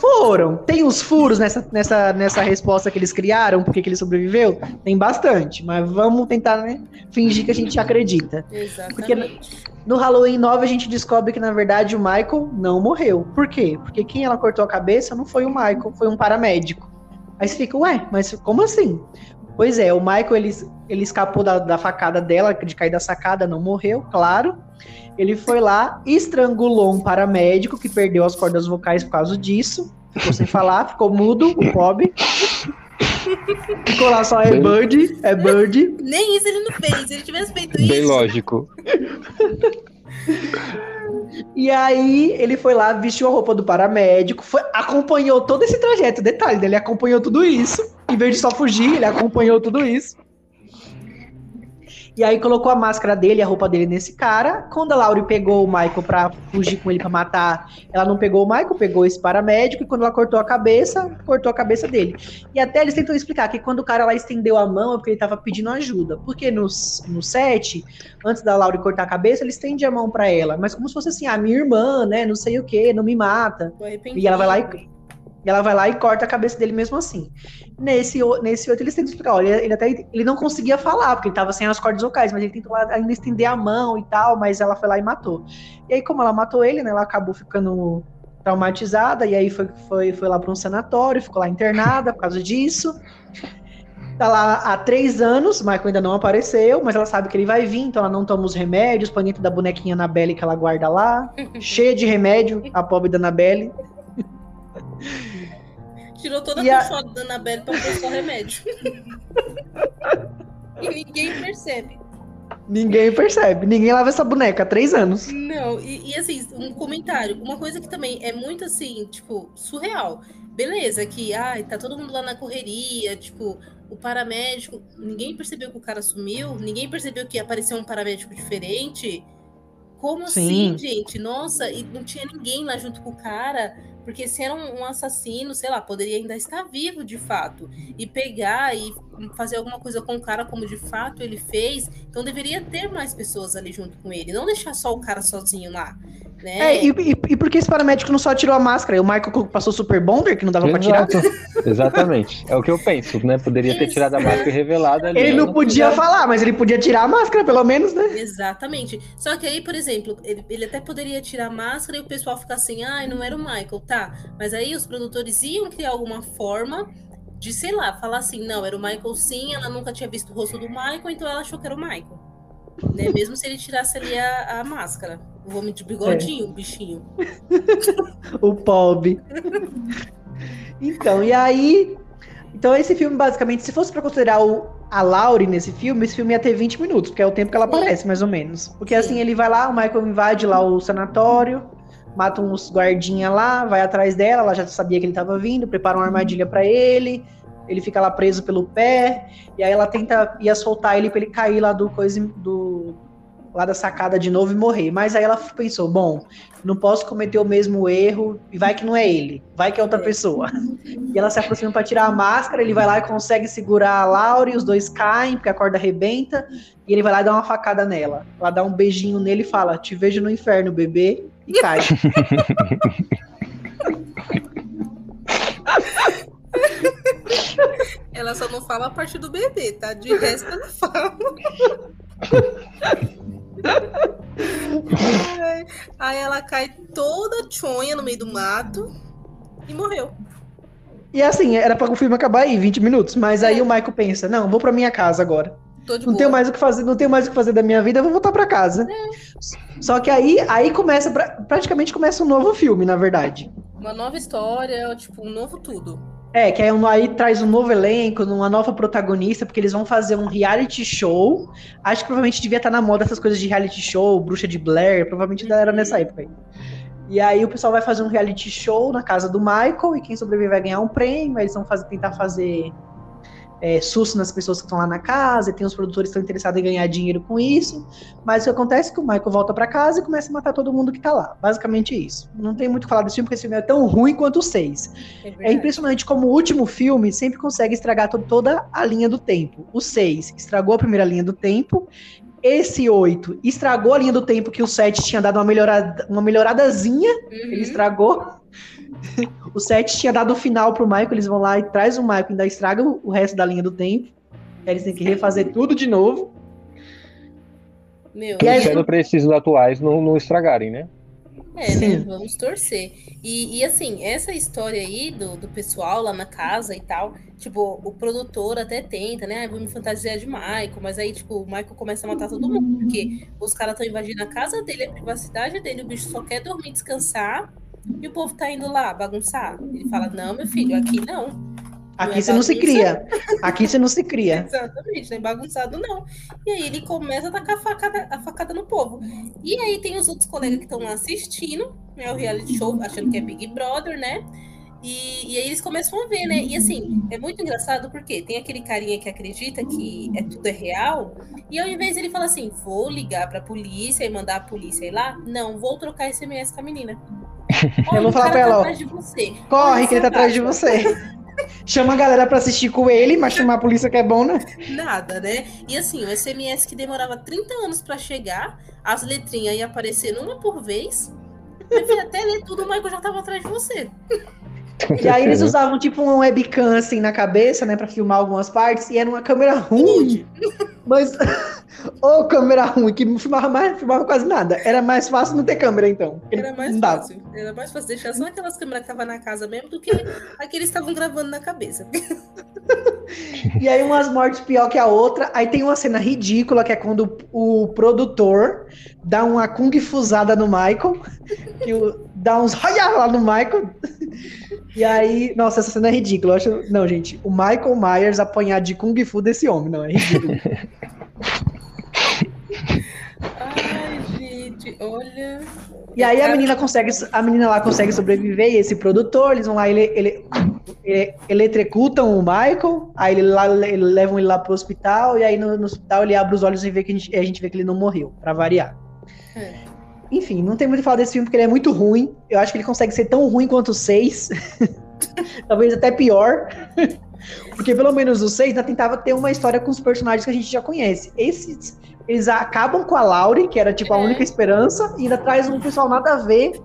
Foram. Tem uns furos nessa, nessa, nessa resposta que eles criaram, porque que ele sobreviveu? Tem bastante, mas vamos tentar né, fingir que a gente acredita. Exatamente. Porque no Halloween 9 a gente descobre que, na verdade, o Michael não morreu. Por quê? Porque quem ela cortou a cabeça não foi o Michael, foi um paramédico. Aí você fica, ué, mas como assim? Pois é, o Michael ele, ele escapou da, da facada dela, de cair da sacada, não morreu, claro. Ele foi lá, estrangulou um paramédico que perdeu as cordas vocais por causa disso. Ficou sem falar, ficou mudo, o pobre. Ficou lá só é Bem... Bird, é Bird. Nem isso ele não fez. Se ele tivesse feito isso. Bem lógico. E aí ele foi lá, vestiu a roupa do paramédico, foi, acompanhou todo esse trajeto. Detalhe, ele acompanhou tudo isso. Em vez de só fugir, ele acompanhou tudo isso. E aí colocou a máscara dele, a roupa dele nesse cara. Quando a Laurie pegou o Michael pra fugir com ele pra matar, ela não pegou o Michael, pegou esse paramédico. E quando ela cortou a cabeça, cortou a cabeça dele. E até eles tentam explicar que quando o cara lá estendeu a mão é porque ele tava pedindo ajuda. Porque no, no set, antes da Laurie cortar a cabeça, ele estende a mão para ela. Mas como se fosse assim, a ah, minha irmã, né? Não sei o que, não me mata. E ela vai lá e e ela vai lá e corta a cabeça dele mesmo assim. Nesse, nesse outro, eles tentam explicar. Olha, ele até ele não conseguia falar, porque ele estava sem as cordas vocais, mas ele tentou ainda estender a mão e tal, mas ela foi lá e matou. E aí, como ela matou ele, né? Ela acabou ficando traumatizada, e aí foi, foi, foi lá para um sanatório, ficou lá internada por causa disso. Tá lá há três anos, o Michael ainda não apareceu, mas ela sabe que ele vai vir, então ela não toma os remédios, põe dentro da bonequinha Anabelle que ela guarda lá, cheia de remédio, a pobre da Anabelle. Tirou toda a, a foto da Anabelle pra pôr só remédio. e ninguém percebe. Ninguém percebe. Ninguém lava essa boneca há três anos. Não, e, e, assim, um comentário. Uma coisa que também é muito assim, tipo, surreal. Beleza, que ai, tá todo mundo lá na correria, tipo, o paramédico. Ninguém percebeu que o cara sumiu, ninguém percebeu que apareceu um paramédico diferente. Como Sim. assim, gente? Nossa, e não tinha ninguém lá junto com o cara. Porque se era um, um, assassino, sei lá, poderia ainda estar vivo de fato. E pegar e fazer alguma coisa com o cara como de fato ele fez. Então deveria ter mais pessoas ali junto com ele. Não deixar só o cara sozinho lá. Né? É, e, e, e por que esse paramédico não só tirou a máscara? E o Michael passou super bonder que não dava Exato. pra tirar? Exatamente. É o que eu penso, né? Poderia ter tirado a máscara revelada ali. Ele não podia falar, mas ele podia tirar a máscara, pelo menos, né? Exatamente. Só que aí, por exemplo, ele, ele até poderia tirar a máscara e o pessoal ficar assim, ai, ah, não era o Michael, tá. Mas aí os produtores iam criar alguma forma de, sei lá, falar assim, não, era o Michael sim, ela nunca tinha visto o rosto do Michael, então ela achou que era o Michael. Né? Mesmo se ele tirasse ali a, a máscara. O homem de bigodinho, é. o bichinho. o pobre. então, e aí. Então, esse filme, basicamente, se fosse para considerar o, a Laurie nesse filme, esse filme ia ter 20 minutos, porque é o tempo que ela aparece, mais ou menos. Porque Sim. assim, ele vai lá, o Michael invade lá o sanatório, mata uns guardinha lá, vai atrás dela, ela já sabia que ele estava vindo, prepara uma armadilha para ele, ele fica lá preso pelo pé, e aí ela tenta ia soltar ele para ele cair lá do coisa do lá da sacada de novo e morrer. Mas aí ela pensou, bom, não posso cometer o mesmo erro e vai que não é ele, vai que é outra pessoa. E ela se aproxima para tirar a máscara, ele vai lá e consegue segurar a Laura e os dois caem porque a corda arrebenta e ele vai lá e dá uma facada nela. Ela dá um beijinho nele e fala: "Te vejo no inferno, bebê", e cai. Ela só não fala a parte do bebê, tá? De resto ela fala. Aí ela cai toda chonha no meio do mato e morreu. E assim, era para o filme acabar aí, 20 minutos, mas aí é. o Michael pensa: "Não, vou para minha casa agora. não boa. tenho mais o que fazer, não tenho mais o que fazer da minha vida, vou voltar para casa". É. Só que aí, aí começa praticamente começa um novo filme, na verdade. Uma nova história, tipo, um novo tudo. É, que aí, aí traz um novo elenco, uma nova protagonista, porque eles vão fazer um reality show. Acho que provavelmente devia estar na moda essas coisas de reality show, Bruxa de Blair, provavelmente era nessa época aí. E aí o pessoal vai fazer um reality show na casa do Michael, e quem sobreviver vai ganhar um prêmio, eles vão fazer, tentar fazer é, susto nas pessoas que estão lá na casa, e tem os produtores que estão interessados em ganhar dinheiro com isso. Mas o que acontece é que o Michael volta para casa e começa a matar todo mundo que tá lá. Basicamente isso. Não tem muito o que falar desse filme, porque esse filme é tão ruim quanto o 6. É, é, impressionante como o último filme sempre consegue estragar to toda a linha do tempo. O 6 estragou a primeira linha do tempo. Esse 8 estragou a linha do tempo que o 7 tinha dado uma, melhorada, uma melhoradazinha. Uhum. Ele estragou o 7 tinha dado o final pro Michael, eles vão lá e traz o Michael, ainda estraga o resto da linha do tempo. Eles têm que refazer tudo de novo. Meu, e para esses atuais não, não estragarem, né? É, né? Vamos torcer. E, e, assim, essa história aí do, do pessoal lá na casa e tal, tipo, o produtor até tenta, né? Ah, vou me fantasiar de Michael, mas aí, tipo, o Michael começa a matar todo mundo, porque os caras estão invadindo a casa dele, a privacidade dele, o bicho só quer dormir, descansar. E o povo tá indo lá bagunçar. Ele fala: Não, meu filho, aqui não. Aqui é você não se cria. Aqui você não se cria. Exatamente, não é bagunçado, não. E aí ele começa a tacar a facada, a facada no povo. E aí tem os outros colegas que estão lá assistindo, né? O reality show, achando que é Big Brother, né? E, e, aí eles começam a ver, né? E assim, é muito engraçado porque tem aquele carinha que acredita que é tudo é real, e ao invés ele fala assim: vou ligar pra polícia e mandar a polícia ir lá, não, vou trocar SMS com a menina. Eu vou falar pra ela, tá corre que ele tá atrás de você. Chama a galera pra assistir com ele, mas chamar a polícia que é bom, né? Nada, né? E assim, o SMS que demorava 30 anos para chegar, as letrinhas iam aparecendo uma por vez. até ler tudo, o Michael já tava atrás de você. E aí eles usavam tipo um webcam assim na cabeça, né, para filmar algumas partes, e era uma câmera ruim. Mas ou câmera ruim que não filmava mais, filmava quase nada. Era mais fácil não ter câmera então. Era mais fácil. Era mais fácil deixar só aquelas câmeras que estavam na casa mesmo do que aqueles estavam gravando na cabeça. e aí umas mortes pior que a outra. Aí tem uma cena ridícula que é quando o produtor dá uma kung fusada no Michael, que dá uns lá no Michael. E aí, nossa, essa cena é ridícula. Eu acho... Não, gente, o Michael Myers apanhar de Kung Fu desse homem, não, é ridículo. Ai, gente, olha. E aí a menina consegue, a menina lá consegue sobreviver, e esse produtor, eles vão lá, ele, ele, ele eletrocutam o Michael, aí ele lá, ele, levam ele lá pro hospital, e aí no, no, hospital ele abre os olhos e vê que a gente, a gente vê que ele não morreu, para variar. É. Enfim, não tem muito a falar desse filme porque ele é muito ruim. Eu acho que ele consegue ser tão ruim quanto o 6. Talvez até pior. porque pelo menos o 6 ainda tentava ter uma história com os personagens que a gente já conhece. Esses, eles acabam com a Laurie, que era tipo a é. única esperança, e ainda traz um pessoal nada a ver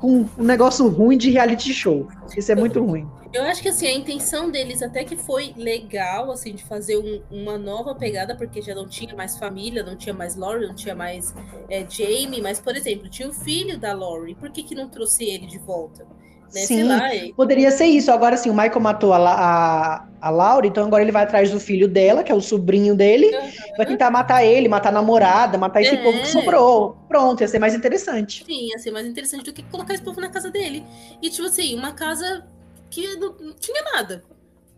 com um negócio ruim de reality show. Isso é muito ruim. Eu acho que assim, a intenção deles até que foi legal, assim, de fazer um, uma nova pegada, porque já não tinha mais família, não tinha mais Laurie, não tinha mais é, Jamie, mas, por exemplo, tinha o filho da Laurie, por que, que não trouxe ele de volta? Né? Sim, lá, poderia ser isso. Agora, sim, o Michael matou a, a, a Laura, então agora ele vai atrás do filho dela, que é o sobrinho dele, uhum. vai tentar matar ele, matar a namorada, matar esse é. povo que sobrou. Pronto, ia ser mais interessante. Sim, ia ser mais interessante do que colocar esse povo na casa dele. E, tipo assim, uma casa que não, não tinha nada.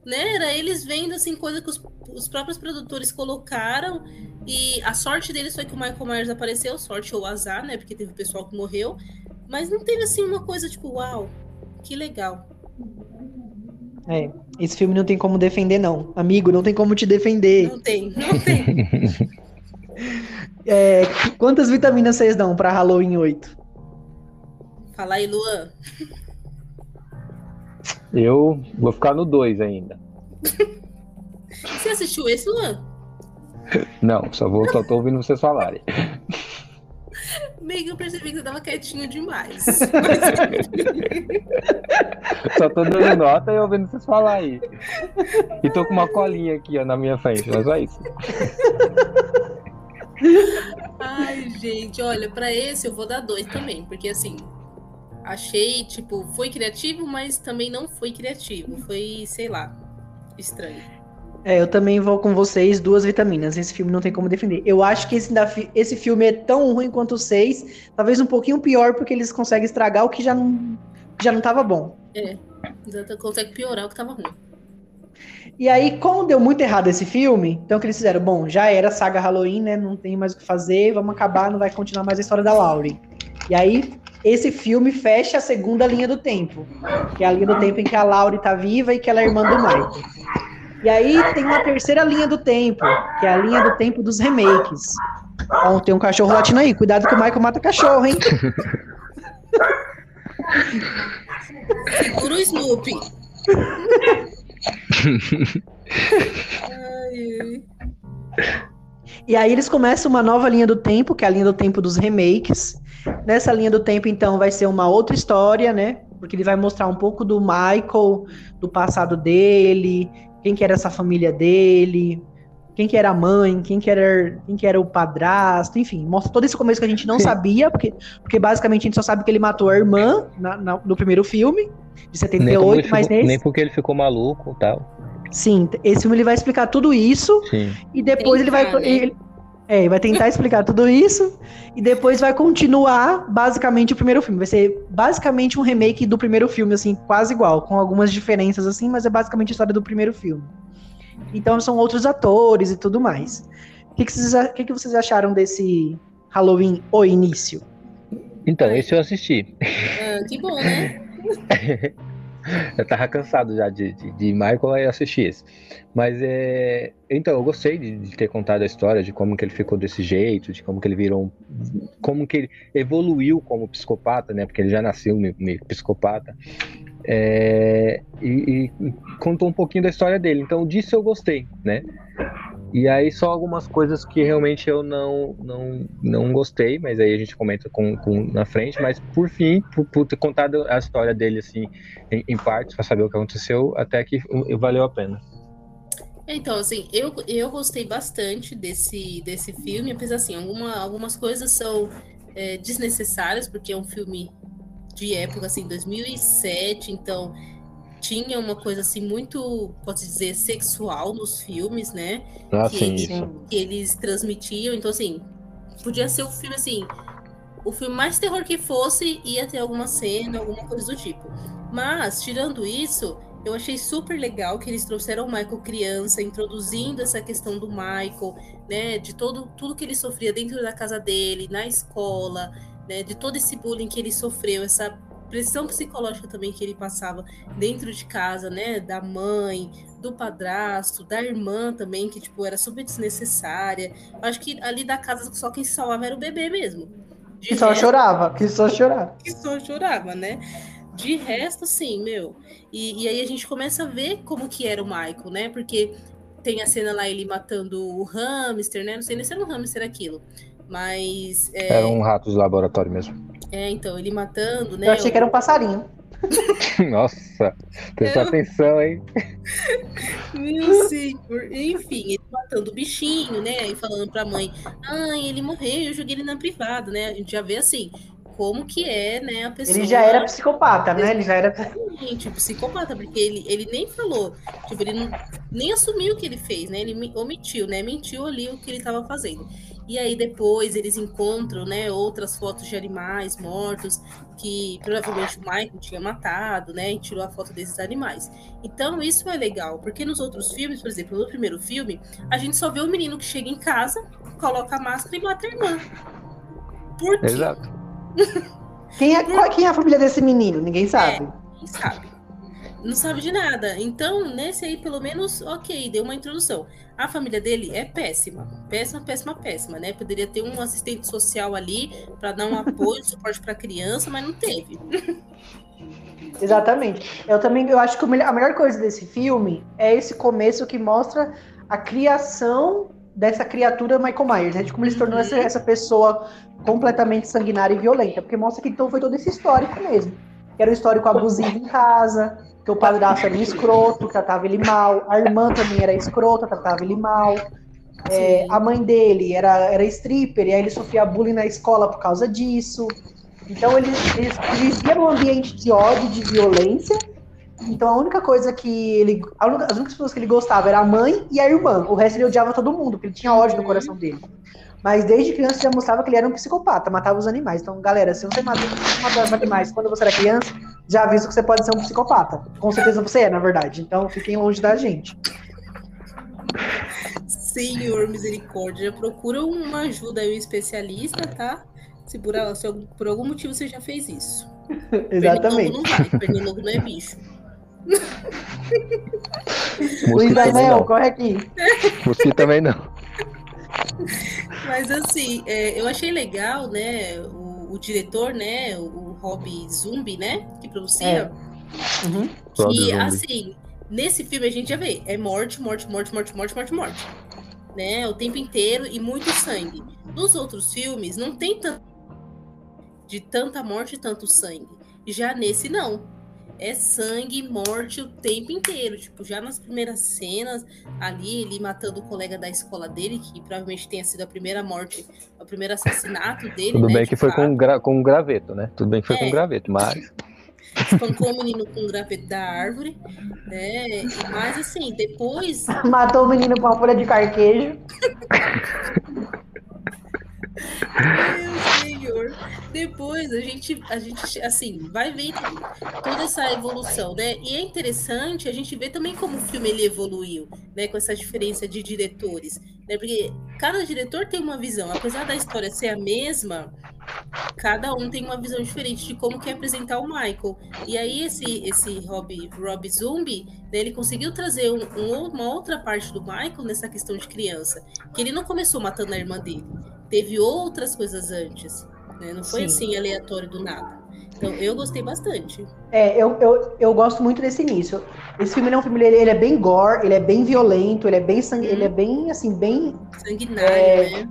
Né? Era eles vendo assim coisa que os, os, próprios produtores colocaram e a sorte deles foi que o Michael Myers apareceu, sorte ou azar, né? Porque teve pessoal que morreu, mas não teve assim uma coisa tipo, uau, que legal. É, esse filme não tem como defender não, amigo, não tem como te defender. Não tem, não tem. é, quantas vitaminas vocês dão para Halloween 8? Fala aí, Luan. Eu vou ficar no 2 ainda. Você assistiu esse, Luan? Não, só, vou, só tô ouvindo vocês falarem. Meio que eu percebi que você tava quietinho demais. só tô dando nota e ouvindo vocês falar aí. E tô com uma colinha aqui ó, na minha frente, mas é isso. Ai, gente, olha, para esse eu vou dar dois também, porque assim, achei, tipo, foi criativo, mas também não foi criativo. Foi, sei lá, estranho. É, eu também vou com vocês, duas vitaminas. Esse filme não tem como defender. Eu acho que esse, esse filme é tão ruim quanto o seis, talvez um pouquinho pior, porque eles conseguem estragar o que já não, já não tava bom. É, consegue piorar o que tava ruim. E aí, como deu muito errado esse filme, então o que eles fizeram? Bom, já era saga Halloween, né? Não tem mais o que fazer, vamos acabar, não vai continuar mais a história da Laurie. E aí esse filme fecha a segunda linha do tempo, que é a linha do tempo em que a Laurie tá viva e que ela é irmã do Michael. E aí tem uma terceira linha do tempo, que é a linha do tempo dos remakes. Então, tem um cachorro latindo aí, cuidado que o Michael mata cachorro, hein? Segura o Snoopy. Ai. E aí eles começam uma nova linha do tempo, que é a linha do tempo dos remakes. Nessa linha do tempo, então, vai ser uma outra história, né? Porque ele vai mostrar um pouco do Michael, do passado dele, quem que era essa família dele, quem que era a mãe, quem que era, quem que era o padrasto, enfim, mostra todo esse começo que a gente não Sim. sabia, porque, porque basicamente a gente só sabe que ele matou a irmã na, na, no primeiro filme, de 78, mas ficou, nesse... Nem porque ele ficou maluco e tal. Sim, esse filme ele vai explicar tudo isso, Sim. e depois ele vai... Né? Ele, É, vai tentar explicar tudo isso e depois vai continuar basicamente o primeiro filme. Vai ser basicamente um remake do primeiro filme, assim, quase igual, com algumas diferenças assim, mas é basicamente a história do primeiro filme. Então são outros atores e tudo mais. O que, que, vocês, que, que vocês acharam desse Halloween O Início? Então, esse eu assisti. Ah, que bom, né? eu tava cansado já de, de, de Michael e assisti esse. Mas é. Então, eu gostei de, de, ter contado a história de como que ele ficou desse jeito, de como que ele virou um, como que ele evoluiu como psicopata, né? Porque ele já nasceu meio, meio psicopata. É, e, e, contou um pouquinho da história dele. Então, disso eu gostei, né? E aí só algumas coisas que realmente eu não não, não gostei, mas aí a gente comenta com, com na frente. Mas por fim, por, por ter contado a história dele assim em, em partes para saber o que aconteceu, até que valeu a pena. Então, assim, eu, eu gostei bastante desse, desse filme, apesar assim, alguma, algumas coisas são é, desnecessárias, porque é um filme de época, assim, 2007, então tinha uma coisa assim muito, posso dizer, sexual nos filmes, né? Ah, que, sim, eles, isso. que eles transmitiam. Então, assim, podia ser o um filme assim, o filme mais terror que fosse, ia ter alguma cena, alguma coisa do tipo. Mas, tirando isso, eu achei super legal que eles trouxeram o Michael criança, introduzindo essa questão do Michael, né? De todo tudo que ele sofria dentro da casa dele, na escola, né? De todo esse bullying que ele sofreu, essa pressão psicológica também que ele passava dentro de casa, né? Da mãe, do padrasto, da irmã também, que tipo era super desnecessária. Acho que ali da casa só quem se salvava era o bebê mesmo. De que só resto, chorava, que só chorava. Que só chorava, né? De resto, sim, meu. E, e aí a gente começa a ver como que era o Michael, né? Porque tem a cena lá ele matando o hamster, né? Não sei nem se era um hamster aquilo. Mas. É... Era um rato de laboratório mesmo. É, então, ele matando, né? Eu achei que era um passarinho. Nossa, presta eu... atenção, hein? Meu senhor. Enfim, ele matando o bichinho, né? E falando pra mãe: ai, ele morreu, eu joguei ele na privada, né? A gente já vê assim. Como que é, né, a pessoa. Ele já era psicopata, né? Ele já era. Exatamente, psicopata, porque ele, ele nem falou, tipo, ele não, nem assumiu o que ele fez, né? Ele omitiu, né? Mentiu ali o que ele estava fazendo. E aí depois eles encontram, né, outras fotos de animais mortos que provavelmente o Michael tinha matado, né, e tirou a foto desses animais. Então isso é legal, porque nos outros filmes, por exemplo, no primeiro filme, a gente só vê o menino que chega em casa, coloca a máscara e mata a irmã. Por quê? Exato. quem, é, Por... quem é a família desse menino? Ninguém sabe. É, ninguém sabe não sabe de nada. Então, nesse aí, pelo menos, ok, deu uma introdução. A família dele é péssima. Péssima, péssima, péssima, né? Poderia ter um assistente social ali para dar um apoio, suporte para a criança, mas não teve. Exatamente. Eu também eu acho que a melhor coisa desse filme é esse começo que mostra a criação dessa criatura Michael Myers, né? De como ele se tornou essa, essa pessoa completamente sanguinária e violenta. Porque mostra que então foi todo esse histórico mesmo. Era um histórico abusivo em casa, que o padrasto era um escroto, tratava ele mal, a irmã também era escrota, tratava ele mal. É, a mãe dele era, era stripper, e aí ele sofria bullying na escola por causa disso. Então ele, ele, ele vivia num ambiente de ódio, de violência. Então a única coisa que ele. Única, as únicas pessoas que ele gostava era a mãe e a irmã. O resto ele odiava todo mundo, porque ele tinha ódio no coração dele. Mas desde criança já mostrava que ele era um psicopata, matava os animais. Então, galera, se você matava, matava animais quando você era criança, já aviso que você pode ser um psicopata. Com certeza você é, na verdade. Então, fiquem longe da gente. Senhor misericórdia, procura uma ajuda aí, um especialista, tá? Se por, se por algum motivo você já fez isso. Exatamente. Pernilongo não vai, pernilongo não é bicho. Luiz Daniel, corre aqui. Mosquito também não. Mas assim, é, eu achei legal, né? O, o, diretor, né? O Rob Zumbi, né? Que produzia. É. Uhum. Que, assim, nesse filme a gente já vê. É morte, morte, morte, morte, morte, morte, morte. Né? O tempo inteiro e muito sangue. Nos outros filmes, não tem tanto de tanta morte e tanto sangue. Já nesse, não é sangue, morte o tempo inteiro. Tipo, já nas primeiras cenas, ali, ele matando o colega da escola dele, que provavelmente tenha sido a primeira morte, o primeiro assassinato dele. Tudo né, bem que foi com, gra com um graveto, né? Tudo bem que foi é. com um graveto, mas. Espancou o menino com um graveto da árvore, né? Mas assim, depois. Matou o menino com uma folha de carquejo. Meu senhor. Depois a gente, a gente, assim, vai ver toda essa evolução, né? E é interessante a gente ver também como o filme ele evoluiu, né? Com essa diferença de diretores, né? Porque cada diretor tem uma visão. Apesar da história ser a mesma, cada um tem uma visão diferente de como quer apresentar o Michael. E aí esse esse Rob, Rob Zombie, né, ele conseguiu trazer um, um, uma outra parte do Michael nessa questão de criança, que ele não começou matando a irmã dele, teve outras coisas antes, né? Não foi Sim. assim aleatório do nada. Então, eu gostei bastante. É, eu, eu, eu gosto muito desse início. Esse filme é um filme, ele, ele é bem gore, ele é bem violento, ele é bem sangue, hum. ele é uhum. bem, assim, bem... Sanguinário, é, né?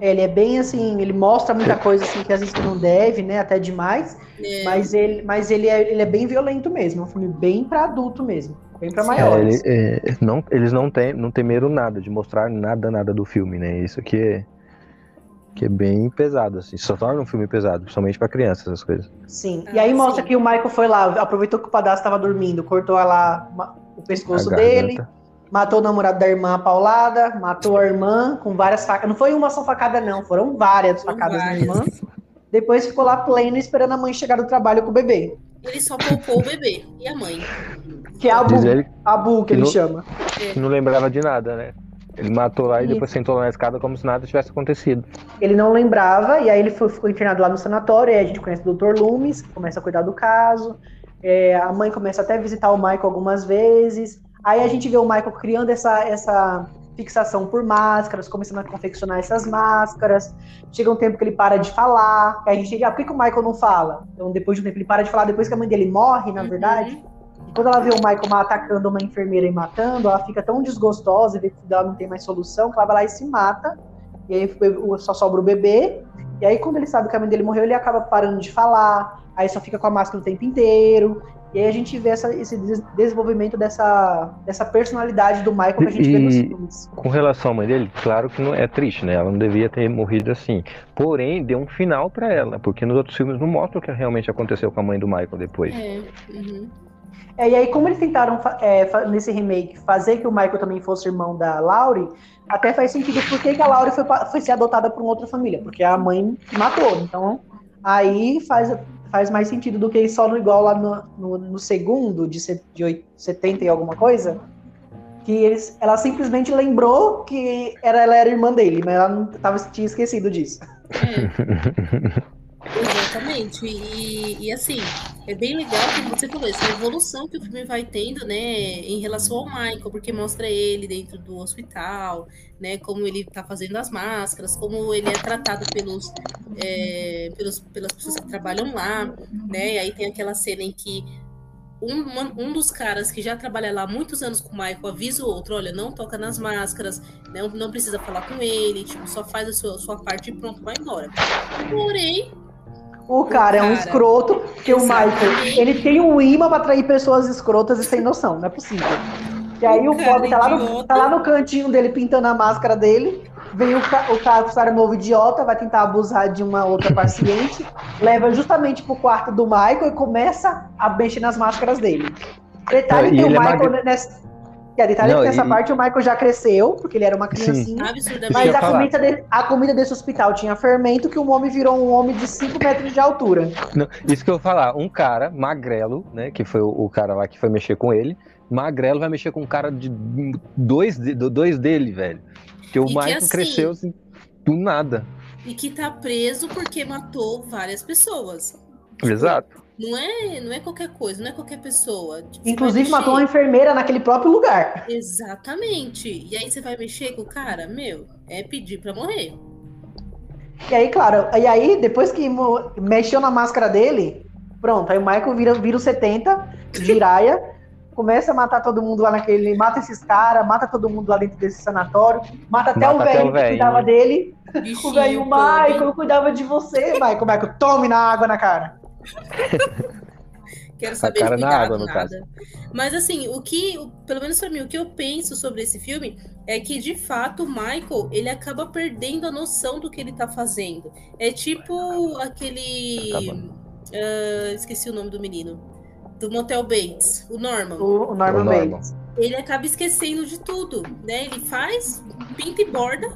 Ele é bem assim, ele mostra muita coisa assim que às vezes não deve, né? Até demais. É. Mas, ele, mas ele, é, ele é bem violento mesmo. É um filme bem para adulto mesmo. Bem para maiores. É, ele, é, não, eles não, tem, não temeram nada de mostrar nada, nada do filme, né? Isso aqui é, que é bem pesado, assim. Só torna um filme pesado, principalmente para crianças, essas coisas. Sim. E aí mostra sim. que o Michael foi lá, aproveitou que o padastro estava dormindo, cortou lá o pescoço dele matou o namorado da irmã paulada, matou a irmã com várias facadas. Não foi uma só facada, não, foram várias facadas na irmã. Depois ficou lá pleno esperando a mãe chegar do trabalho com o bebê. Ele só poupou o bebê e a mãe. Que é a Bu, ele, a Bu que ele não, chama. Não lembrava de nada, né? Ele matou lá e, e depois sentou lá na escada como se nada tivesse acontecido. Ele não lembrava, e aí ele foi, ficou internado lá no sanatório, e aí a gente conhece o Dr. Loomis, que começa a cuidar do caso. É, a mãe começa até a visitar o Michael algumas vezes. Aí a gente vê o Michael criando essa, essa fixação por máscaras, começando a confeccionar essas máscaras. Chega um tempo que ele para de falar. Aí a gente diz, ah, por que, que o Michael não fala? Então, depois de um tempo, ele para de falar, depois que a mãe dele morre, na uhum. verdade. Quando ela vê o Michael atacando uma enfermeira e matando, ela fica tão desgostosa e vê que ela não tem mais solução, que ela vai lá e se mata. E aí só sobra o bebê. E aí, quando ele sabe que a mãe dele morreu, ele acaba parando de falar. Aí só fica com a máscara o tempo inteiro. E aí a gente vê essa, esse desenvolvimento dessa, dessa personalidade do Michael que a gente e, vê nos filmes. Com relação à mãe dele, claro que não é triste, né? Ela não devia ter morrido assim. Porém, deu um final para ela, porque nos outros filmes não mostra o que realmente aconteceu com a mãe do Michael depois. É, uhum. É e aí, como eles tentaram, é, nesse remake, fazer que o Michael também fosse irmão da Laurie, até faz sentido porque que a Laurie foi, foi ser adotada por uma outra família, porque a mãe matou. Então, aí faz faz mais sentido do que só no igual lá no, no, no segundo, de, de 70 e alguma coisa. Que eles, ela simplesmente lembrou que era, ela era irmã dele, mas ela não tava, tinha esquecido disso. É. Exatamente. E, e, assim, é bem legal que você falou, essa evolução que o filme vai tendo, né, em relação ao Michael, porque mostra ele dentro do hospital, né, como ele tá fazendo as máscaras, como ele é tratado pelos, é, pelos pelas pessoas que trabalham lá, né, e aí tem aquela cena em que um, um dos caras que já trabalha lá há muitos anos com o Michael avisa o outro, olha, não toca nas máscaras, não, não precisa falar com ele, tipo, só faz a sua, a sua parte e pronto, vai embora. Porém, o cara, é um escroto, porque o Michael, ele tem um imã pra atrair pessoas escrotas e sem noção, não é possível. E aí o, o Bob tá lá, no, tá lá no cantinho dele pintando a máscara dele. Vem o, o cara, o cara novo idiota, vai tentar abusar de uma outra paciente, leva justamente pro quarto do Michael e começa a mexer nas máscaras dele. Detalhe que o é Michael é nessa, e a detalhe não, que nessa e... parte o Michael já cresceu, porque ele era uma criancinha. Mas a comida, de, a comida desse hospital tinha fermento que o homem virou um homem de 5 metros de altura. Não, isso que eu vou falar, um cara magrelo, né? Que foi o, o, cara lá que foi mexer com ele. Magrelo vai mexer com um cara de dois, de, dois dele, velho. Porque o Michael assim, cresceu assim, do nada. E que tá preso porque matou várias pessoas. Exato. Não é, não é qualquer coisa, não é qualquer pessoa. Tipo, Inclusive matou uma enfermeira naquele próprio lugar. Exatamente. E aí você vai mexer com o cara, meu, é pedir para morrer. E aí, claro, e aí depois que mexeu na máscara dele, pronto, aí o Michael vira, vira o 70, giraia, começa a matar todo mundo lá naquele, mata esses caras, mata todo mundo lá dentro desse sanatório, mata até mata o velho que cuidava dele. Bichinho, o velho, Michael, eu cuidava de você, Michael, Michael, tome na água na cara. Quero saber cara de na água, no nada. Caso. Mas assim, o que, pelo menos para mim, o que eu penso sobre esse filme é que de fato o Michael, ele acaba perdendo a noção do que ele tá fazendo. É tipo aquele uh, esqueci o nome do menino. Do Motel Bates, o Norman. O, o Norman, o Norman Bates. Ele acaba esquecendo de tudo, né? Ele faz, pinta e borda,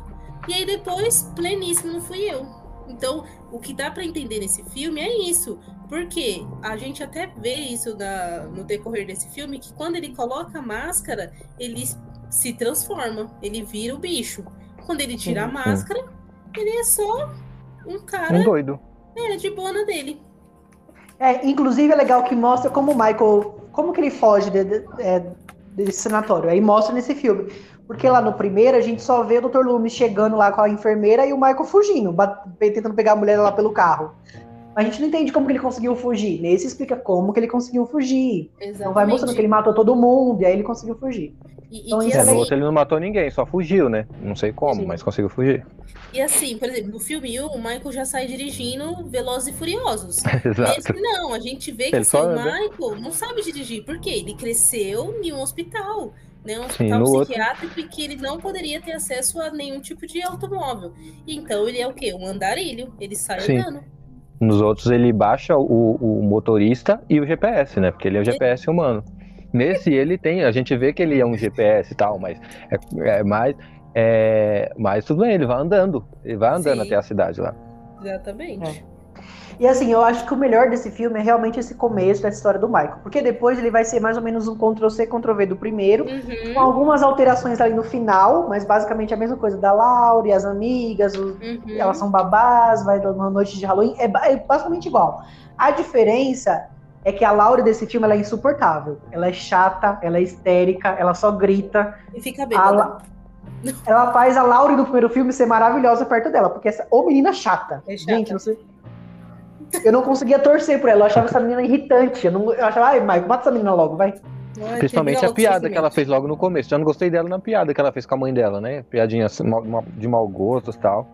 e aí depois, pleníssimo, não fui eu. Então, o que dá para entender nesse filme é isso. Porque a gente até vê isso na, no decorrer desse filme, que quando ele coloca a máscara, ele se transforma, ele vira o bicho. Quando ele tira a máscara, ele é só um cara. Um doido. É, de boa dele. É, inclusive é legal que mostra como o Michael. Como que ele foge de, de, é, desse sanatório. Aí mostra nesse filme. Porque lá no primeiro a gente só vê o Dr. Loomis chegando lá com a enfermeira e o Michael fugindo, tentando pegar a mulher lá pelo carro. A gente não entende como que ele conseguiu fugir. Nesse explica como que ele conseguiu fugir. Exatamente. Então vai mostrando que ele matou todo mundo e aí ele conseguiu fugir. E, então, e é, no outro ele não matou ninguém, só fugiu, né? Não sei como, Sim. mas conseguiu fugir. E assim, por exemplo, no filme 1, o Michael já sai dirigindo Velozes e Furiosos. Exato. Nesse não, a gente vê que assim, o Michael não sabe dirigir. Por quê? Ele cresceu em um hospital né, um hospital Sim, psiquiátrico outro... e que ele não poderia ter acesso a nenhum tipo de automóvel. Então ele é o quê? Um andarilho, ele sai Sim. andando. Nos outros ele baixa o, o motorista e o GPS, né? Porque ele é o GPS humano. Nesse ele tem, a gente vê que ele é um GPS e tal, mas é, é mais, é, mas tudo bem, ele vai andando, ele vai andando Sim. até a cidade lá. Exatamente. É. E assim, eu acho que o melhor desse filme é realmente esse começo da história do Michael. Porque depois ele vai ser mais ou menos um Ctrl-C, Ctrl-V do primeiro, uhum. com algumas alterações ali no final, mas basicamente a mesma coisa da Laura e as amigas, os, uhum. elas são babás, vai na noite de Halloween, é, é, basicamente igual. A diferença é que a Laura desse filme é insuportável. Ela é chata, ela é histérica, ela só grita. E fica bem. La... Ela faz a Laura do primeiro filme ser maravilhosa perto dela, porque essa ô menina chata. É chata. Gente, não sei eu não conseguia torcer por ela, eu achava essa menina irritante. Eu, não, eu achava, ai, Mike, mata essa menina logo, vai. Principalmente a piada que ela fez logo no começo. Já não gostei dela na piada que ela fez com a mãe dela, né? Piadinha de mau gosto e tal.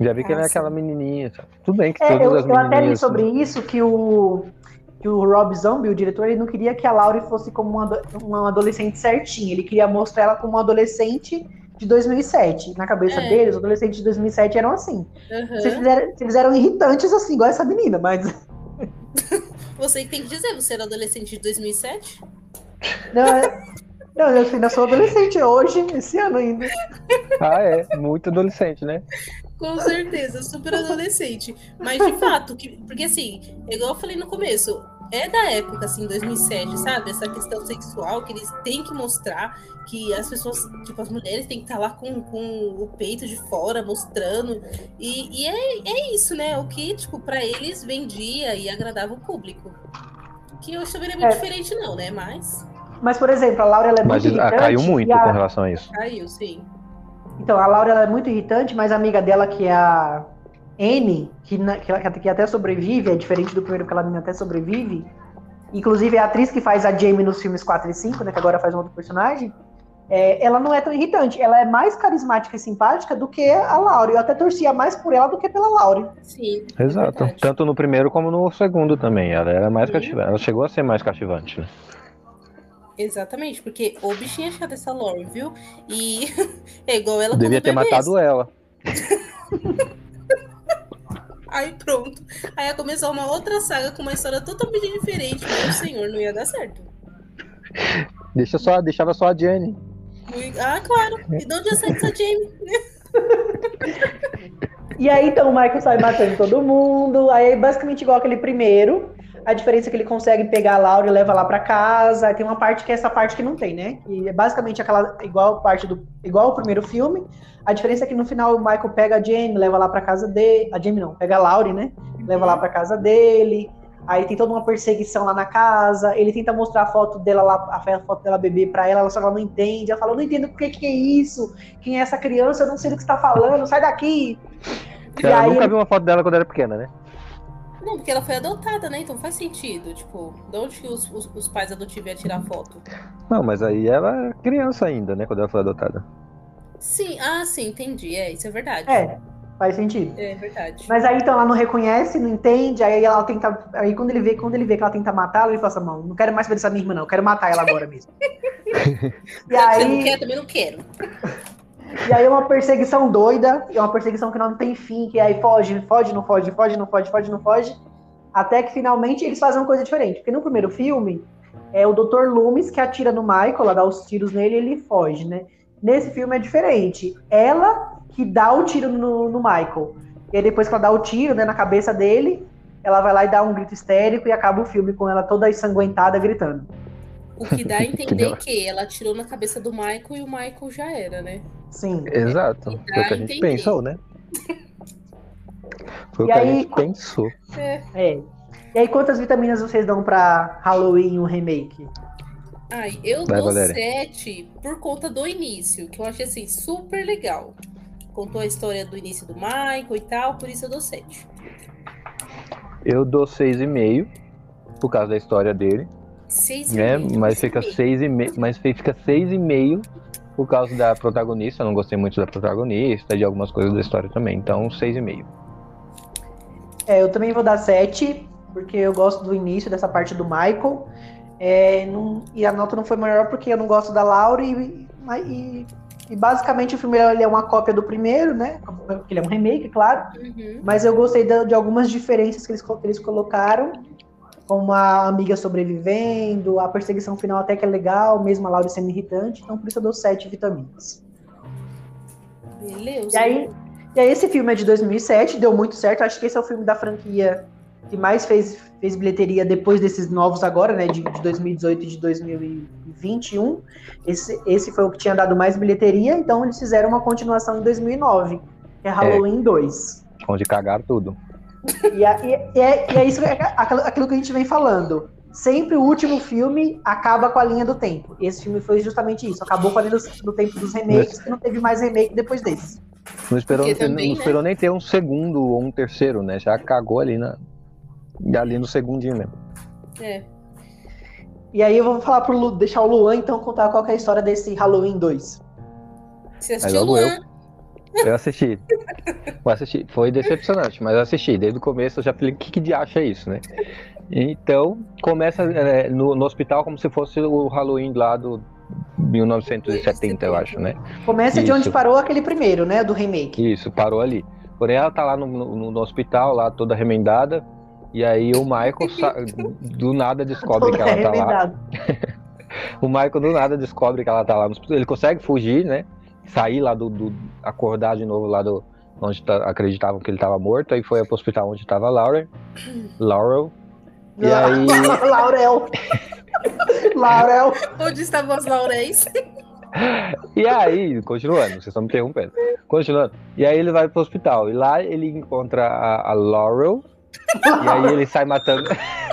Já vi que ela é aquela menininha. Tudo bem que é, todas eu, as menininhas... Eu até li sobre isso, que o, que o Rob Zombie, o diretor, ele não queria que a Laurie fosse como uma, uma adolescente certinha. Ele queria mostrar ela como uma adolescente de 2007. Na cabeça é. deles, os adolescentes de 2007 eram assim. Uhum. Se, fizeram, se eles eram irritantes assim, igual essa menina, mas. Você tem que dizer, você era adolescente de 2007? Não, é... não eu ainda sou adolescente hoje, esse ano ainda. Ah, é, muito adolescente, né? Com certeza, super adolescente. Mas de fato, que, porque assim, igual eu falei no começo, é da época, assim, 2007, sabe? Essa questão sexual que eles têm que mostrar que as pessoas, tipo, as mulheres têm que estar lá com, com o peito de fora, mostrando. E, e é, é isso, né? O que, tipo, para eles vendia e agradava o público. Que eu também não é muito é. diferente, não, né? Mas. Mas, por exemplo, a Laura ela é mas, muito irritante. Caiu muito a... com relação a isso. Caiu, sim. Então, a Laura ela é muito irritante, mas a amiga dela, que é a N, que, na, que, que, até sobrevive, é diferente do primeiro que ela até sobrevive. Inclusive, a atriz que faz a Jamie nos filmes 4 e 5, né, que agora faz um outro personagem, é, ela não é tão irritante. Ela é mais carismática e simpática do que a Laura. Eu até torcia mais por ela do que pela Laura. Sim. É Exato. É Tanto no primeiro como no segundo também. Ela era mais cativante. Ela chegou a ser mais cativante, né? Exatamente, porque o bichinho é chato essa Laura, viu? E é igual ela Devia ter matado ela. Aí pronto. Aí ia começar uma outra saga com uma história totalmente diferente. Meu senhor, não ia dar certo. Deixa só, deixava só a Jenny. Ah, claro. E de onde ia sair essa Jenny? E aí, então, o Michael sai matando todo mundo. Aí, basicamente, igual aquele primeiro. A diferença é que ele consegue pegar a Laura e leva lá para casa. Tem uma parte que é essa parte que não tem, né? E é basicamente aquela igual parte do igual o primeiro filme. A diferença é que no final o Michael pega a Jamie, leva lá para casa dele. A Jamie não, pega a Laurie, né? Leva lá para casa dele. Aí tem toda uma perseguição lá na casa. Ele tenta mostrar a foto dela lá, a foto dela bebê para ela, ela só ela não entende. Ela fala: "Não entendo por que que é isso? Quem é essa criança? Eu não sei do que está falando. Sai daqui". Ela nunca viu uma foto dela quando era pequena, né? Não, porque ela foi adotada, né? Então faz sentido. Tipo, de onde que os, os, os pais adotivos iam tirar foto? Não, mas aí ela é criança ainda, né? Quando ela foi adotada. Sim, ah, sim, entendi. É, isso é verdade. É, faz sentido. É verdade. Mas aí então ela não reconhece, não entende, aí ela tenta. Aí quando ele vê, quando ele vê que ela tenta matá-la, ele fala assim, não, não quero mais ver essa minha irmã, não, eu quero matar ela agora mesmo. e aí... Você não quer, também não quero. E aí é uma perseguição doida, é uma perseguição que não tem fim, que aí foge, foge, não foge, foge, não foge, foge, não foge. Até que finalmente eles fazem uma coisa diferente. Porque no primeiro filme, é o Dr. Loomis que atira no Michael, ela dá os tiros nele e ele foge, né? Nesse filme é diferente. Ela que dá o tiro no, no Michael. E aí depois que ela dá o tiro, né, na cabeça dele, ela vai lá e dá um grito histérico e acaba o filme com ela toda ensanguentada gritando. O que dá a entender que ela atirou na cabeça do Michael e o Michael já era, né? Sim. Exato. E Foi o que a gente entender. pensou, né? Foi o E que a aí, gente pensou. É. É. E aí, quantas vitaminas vocês dão pra Halloween, um remake? Ai, eu Vai, dou Valéria. 7 por conta do início, que eu achei assim super legal. Contou a história do início do Michael e tal, por isso eu dou 7. Eu dou 6,5 por causa da história dele, 6 né? Mas fica 6,5, mas fica 6,5 por causa da protagonista. Eu não gostei muito da protagonista, de algumas coisas da história também. Então, 6,5. É, eu também vou dar 7, porque eu gosto do início dessa parte do Michael. É, não- e a nota não foi maior porque eu não gosto da Laura e, e- e basicamente o filme ele é uma cópia do primeiro, né? Porque ele é um remake, claro. Uhum. Mas eu gostei da- de, algumas diferenças que eles, que eles colocaram, como a amiga sobrevivendo, a perseguição final até que é legal, mesmo a Laura sendo irritante, então por isso eu dou 7 vitaminas. Beleza. E aí, e aí esse filme é de 2007, deu muito certo. Acho que esse é o filme da franquia que mais fez, fez bilheteria depois desses novos agora, né? De, de 2018 e de 2021. Esse, esse foi o que tinha dado mais bilheteria, então eles fizeram uma continuação em 2009, que é Halloween 2. Onde cagaram tudo. E, a- e- e é, e é isso, é aquilo, que a gente vem falando. Sempre o último filme acaba com a linha do tempo. Esse filme foi justamente isso. Acabou com a linha do, do tempo dos remakes, que não teve mais remake depois desse. Não esperou, não também, né? esperou nem ter um segundo ou um terceiro, né? Já cagou ali na. Ali no segundinho mesmo. É. E aí eu vou falar pro Lu, deixar o Luan então contar qual que é a história desse Halloween 2. Você assistiu, Luan? Eu assisti. Eu assisti. Foi decepcionante, mas eu assisti. Desde o começo eu já falei, o que, que de acha isso, né? Então, começa é, no, no hospital como se fosse o Halloween lá do 1970, eu acho, né? Começa de Isso. onde parou aquele primeiro, né? Do remake. Isso, parou ali. Porém, ela tá lá no, no- no hospital, lá toda remendada. E aí o Michael do nada descobre que ela tá lá. arremendada. O Michael do nada descobre que ela tá lá no hospital. Ele consegue fugir, né? Sair lá do. do- acordar de novo lá do. Onde tá- acreditavam que ele tava morto. Aí foi pro hospital onde tava a Laura. Laurel. E aí. Laurel. Laurel. Onde estavam as lauréis? E aí, continuando, vocês estão me interrompendo. Continuando. E aí ele vai pro hospital. E lá ele encontra a, a Laurel. E aí ele sai matando.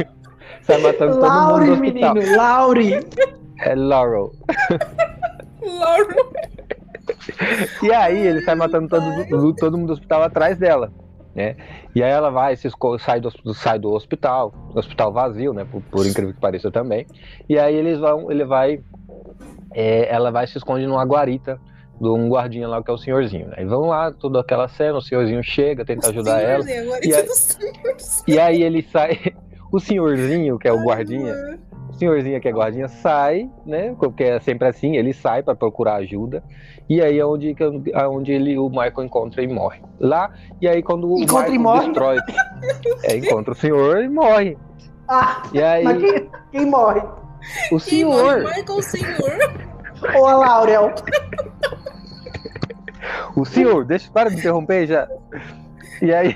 sai matando todo mundo Laure, no hospital. menino. Laure. É Laurel. Laura. E aí ele sai matando todo, todo mundo do hospital atrás dela, né? E aí ela vai, se esco- sai, do, sai do hospital, hospital vazio, né? Por, por incrível que pareça também. E aí eles vão, ele vai, é, ela vai se esconde numa guarita de um guardinha lá que é o senhorzinho. Né? E vão lá, toda aquela cena, o senhorzinho chega, tenta ajudar ela. E aí-. E aí ele sai, o senhorzinho que é o guardinha, senhorzinho que é guardinha sai, né? Porque é sempre assim, ele sai para procurar ajuda. E aí é onde, que- aonde ele, o Michael encontra e morre. Lá, e aí quando o Encontra e Michael morre? destrói. É, encontra o senhor e morre. Ah, E aí mas quem, quem morre? o Quem morre? senhor, Michael Senhor. Ou a Laurel? o senhor, deixa para de interromper já. E aí,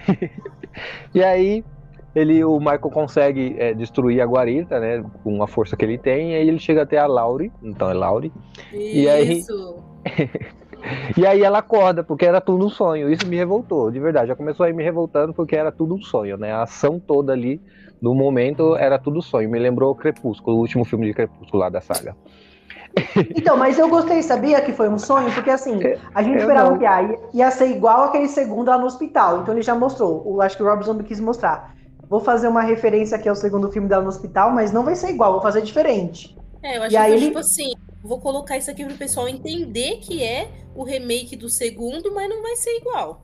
e aí ele, o Michael consegue é, destruir a guarita, né? Com a força que ele tem, e aí ele chega até a Laurie, então é Laurie. E aí- Isso. E aí ela acorda, porque era tudo um sonho. Isso me revoltou, de verdade. Já começou aí me revoltando, porque era tudo um sonho, né? A ação toda ali, no momento, era tudo sonho. Me lembrou o Crepúsculo, o último filme de Crepúsculo lá da saga. Então, mas eu gostei, sabia que foi um sonho? Porque assim, a gente eu esperava não. que ah, ia, ia ser igual aquele segundo lá no hospital. Então ele já mostrou. O, acho que o Rob Zombie quis mostrar. Vou fazer uma referência aqui ao segundo filme dela no hospital, mas não vai ser igual, vou fazer diferente. É, eu acho E que aí foi ele- tipo assim, vou colocar isso aqui pro pessoal entender que é o remake do segundo, mas não vai ser igual.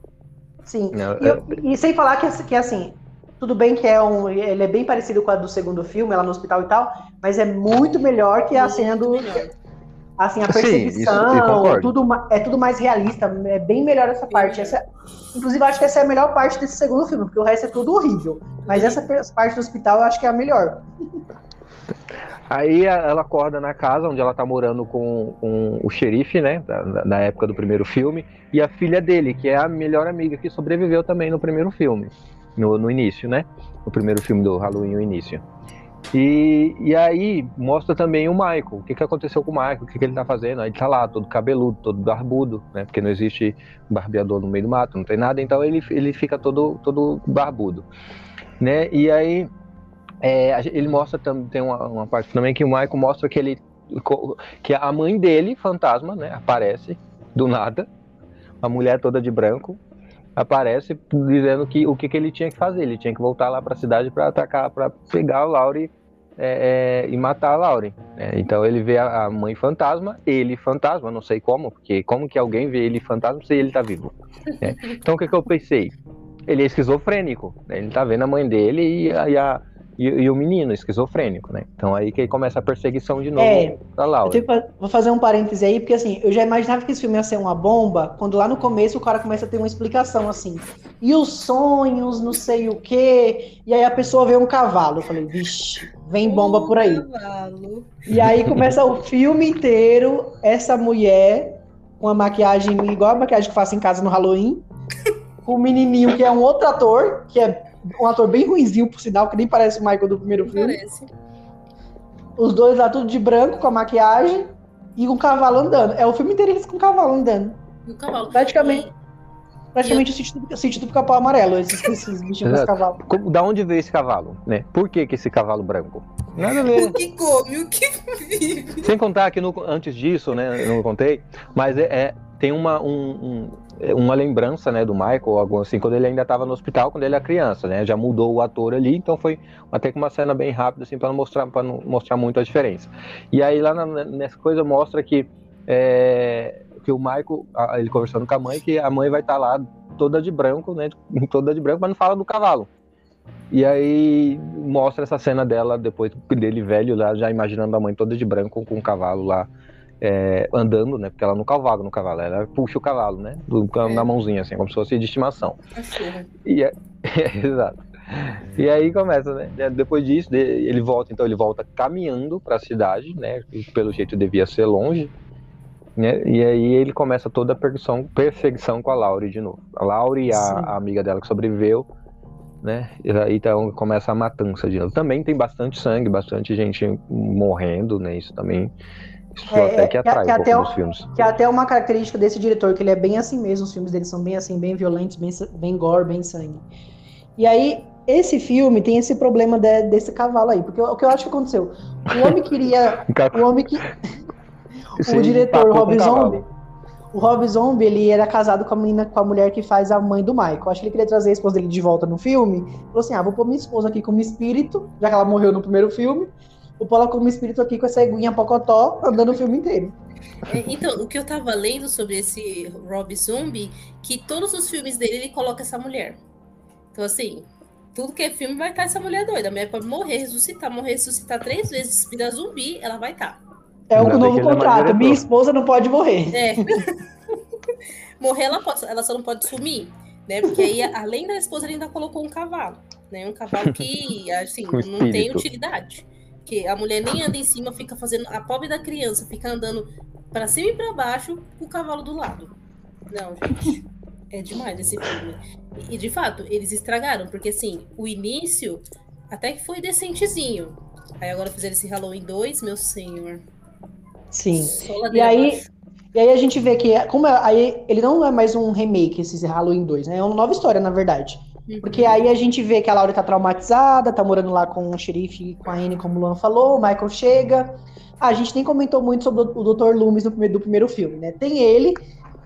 Sim. Não, E, eu- e sem falar que, que assim, tudo bem que é um, ele é bem parecido com a do segundo filme, lá no hospital e tal, mas é muito melhor que a Muito cena do. melhor. Assim, a Sim, eu perseguição, concordo. tudo, é tudo mais realista, é bem melhor essa parte. Essa, inclusive, acho que essa é a melhor parte desse segundo filme, porque o resto é tudo horrível. Mas essa parte do hospital eu acho que é a melhor. Aí ela acorda na casa onde ela tá morando com, com o xerife, né? Da, da, época do primeiro filme, e a filha dele, que é a melhor amiga que sobreviveu também no primeiro filme, no, no início, né? No primeiro filme do Halloween, o início. E, e aí mostra também o Michael, o que, que aconteceu com o Michael, o que, que ele tá fazendo. Aí ele tá lá, todo cabeludo, todo barbudo, né? Porque não existe barbeador no meio do mato, não tem nada, então ele, ele fica todo, todo barbudo. Né? E aí é, ele mostra também, tem uma, uma, parte também que o Michael mostra que ele que a mãe dele, fantasma, né, aparece do nada, uma mulher toda de branco, aparece dizendo que o que, que ele tinha que fazer, ele tinha que voltar lá para a cidade para atacar, para pegar o Laurie é, é, e matar a Laurie. Né? Então ele vê a, a, mãe fantasma, ele fantasma, não sei como, porque como que alguém vê ele fantasma se ele está vivo? Né? Então o que, que eu pensei? Ele é esquizofrênico, né? ele está vendo a mãe dele e, e a e, e, o menino esquizofrênico, né? Então aí que começa a perseguição de novo é, da Laura. Que, vou fazer um parêntese aí, porque assim, eu já imaginava que esse filme ia ser uma bomba, quando lá no começo o cara começa a ter uma explicação assim. E os sonhos, não sei o quê. E aí a pessoa vê um cavalo. Eu falei, vixe, vem bomba por aí. Cavalo. E aí começa o filme inteiro, essa mulher com a maquiagem igual a maquiagem que faço em casa no Halloween. com o menininho que é um outro ator, que é um ator bem ruimzinho, por sinal, que nem parece o Michael do primeiro filme. Parece. Os dois lá tudo de branco, com a maquiagem, e com o cavalo andando. É o filme inteiro eles com o cavalo andando. E o cavalo. Praticamente. E... Praticamente eu... o sítio do, sítio do capão amarelo, esses, esses bichinhos com cavalo. Da onde veio esse cavalo, né? Por que, que esse cavalo branco? Nada a ver. O que come, o que vive. Sem contar que no, antes disso, né? Eu não contei, mas é, é tem uma, um, um uma lembrança, né, do Michael, assim, quando ele ainda estava no hospital, quando ele era criança, né? Já mudou o ator ali, então foi até que uma cena bem rápida, assim, para não mostrar, para não mostrar muito a diferença. E aí lá na, nessa coisa mostra que é, que o Michael, ele conversando com a mãe, que a mãe vai estar tá lá toda de branco, né? Toda de branco, mas não fala do cavalo. E aí mostra essa cena dela depois dele velho lá, já imaginando a mãe toda de branco com o cavalo lá é, andando, né? Porque ela não cavalga no cavalo, ela puxa o cavalo, né? É. Na mãozinha, assim, como se fosse de estimação. E é, exato. E aí começa, né? Depois disso, ele volta, então ele volta caminhando para a cidade, né? Que pelo jeito devia ser longe. Né? E aí ele começa toda a perseguição, perseguição com a Laurie de novo. A Laurie e a, a, amiga dela que sobreviveu, né? E aí então começa a matança de novo. Também tem bastante sangue, bastante gente morrendo, né? Isso também isso é, até que atrai que, um até nos filmes. Que é até uma característica desse diretor, que ele é bem assim mesmo, os filmes dele são bem assim, bem violentos, bem, bem gore, bem sangue. E aí, esse filme tem esse problema de, desse cavalo aí, porque o que eu acho que aconteceu? O homem queria. o homem que. o diretor, Rob Zombie. O Rob Zombie, ele era casado com a menina, com a mulher que faz a mãe do Michael. Acho que ele queria trazer a esposa dele de volta no filme. Falou assim: ah, vou pôr minha esposa aqui como espírito, já que ela morreu no primeiro filme o Paulo como espírito aqui com essa eguinha pocotó andando o filme inteiro. É, então, o que eu tava lendo sobre esse Rob Zombie, que todos os filmes dele ele coloca essa mulher. Então, assim, tudo que é filme vai estar essa mulher doida. A mulher pode morrer, ressuscitar, morrer, ressuscitar três vezes, virar zumbi, ela vai estar. É o novo é contrato. Minha esposa não pode morrer. É. morrer, ela, pode, ela só não pode sumir, né? Porque aí, além da esposa, ele ainda colocou um cavalo. Né? Um cavalo que, assim, não tem utilidade que a mulher nem anda em cima, fica fazendo. A pobre da criança fica andando para cima e para baixo com o cavalo do lado. Não, gente. É demais esse filme. E, de fato, eles estragaram, porque assim, o início até que foi decentezinho. Aí agora fizeram esse Halloween 2, meu senhor. Sim. E aí, e aí a gente vê que, como é, aí ele não é mais um remake, esse Halloween 2, né? É uma nova história, na verdade. Porque aí a gente vê que a Laura tá traumatizada, tá morando lá com o xerife, com a Anne, como o Luan falou, o Michael chega. Ah, a gente nem comentou muito sobre o Dr. Loomis no primeiro, do primeiro filme, né? Tem ele,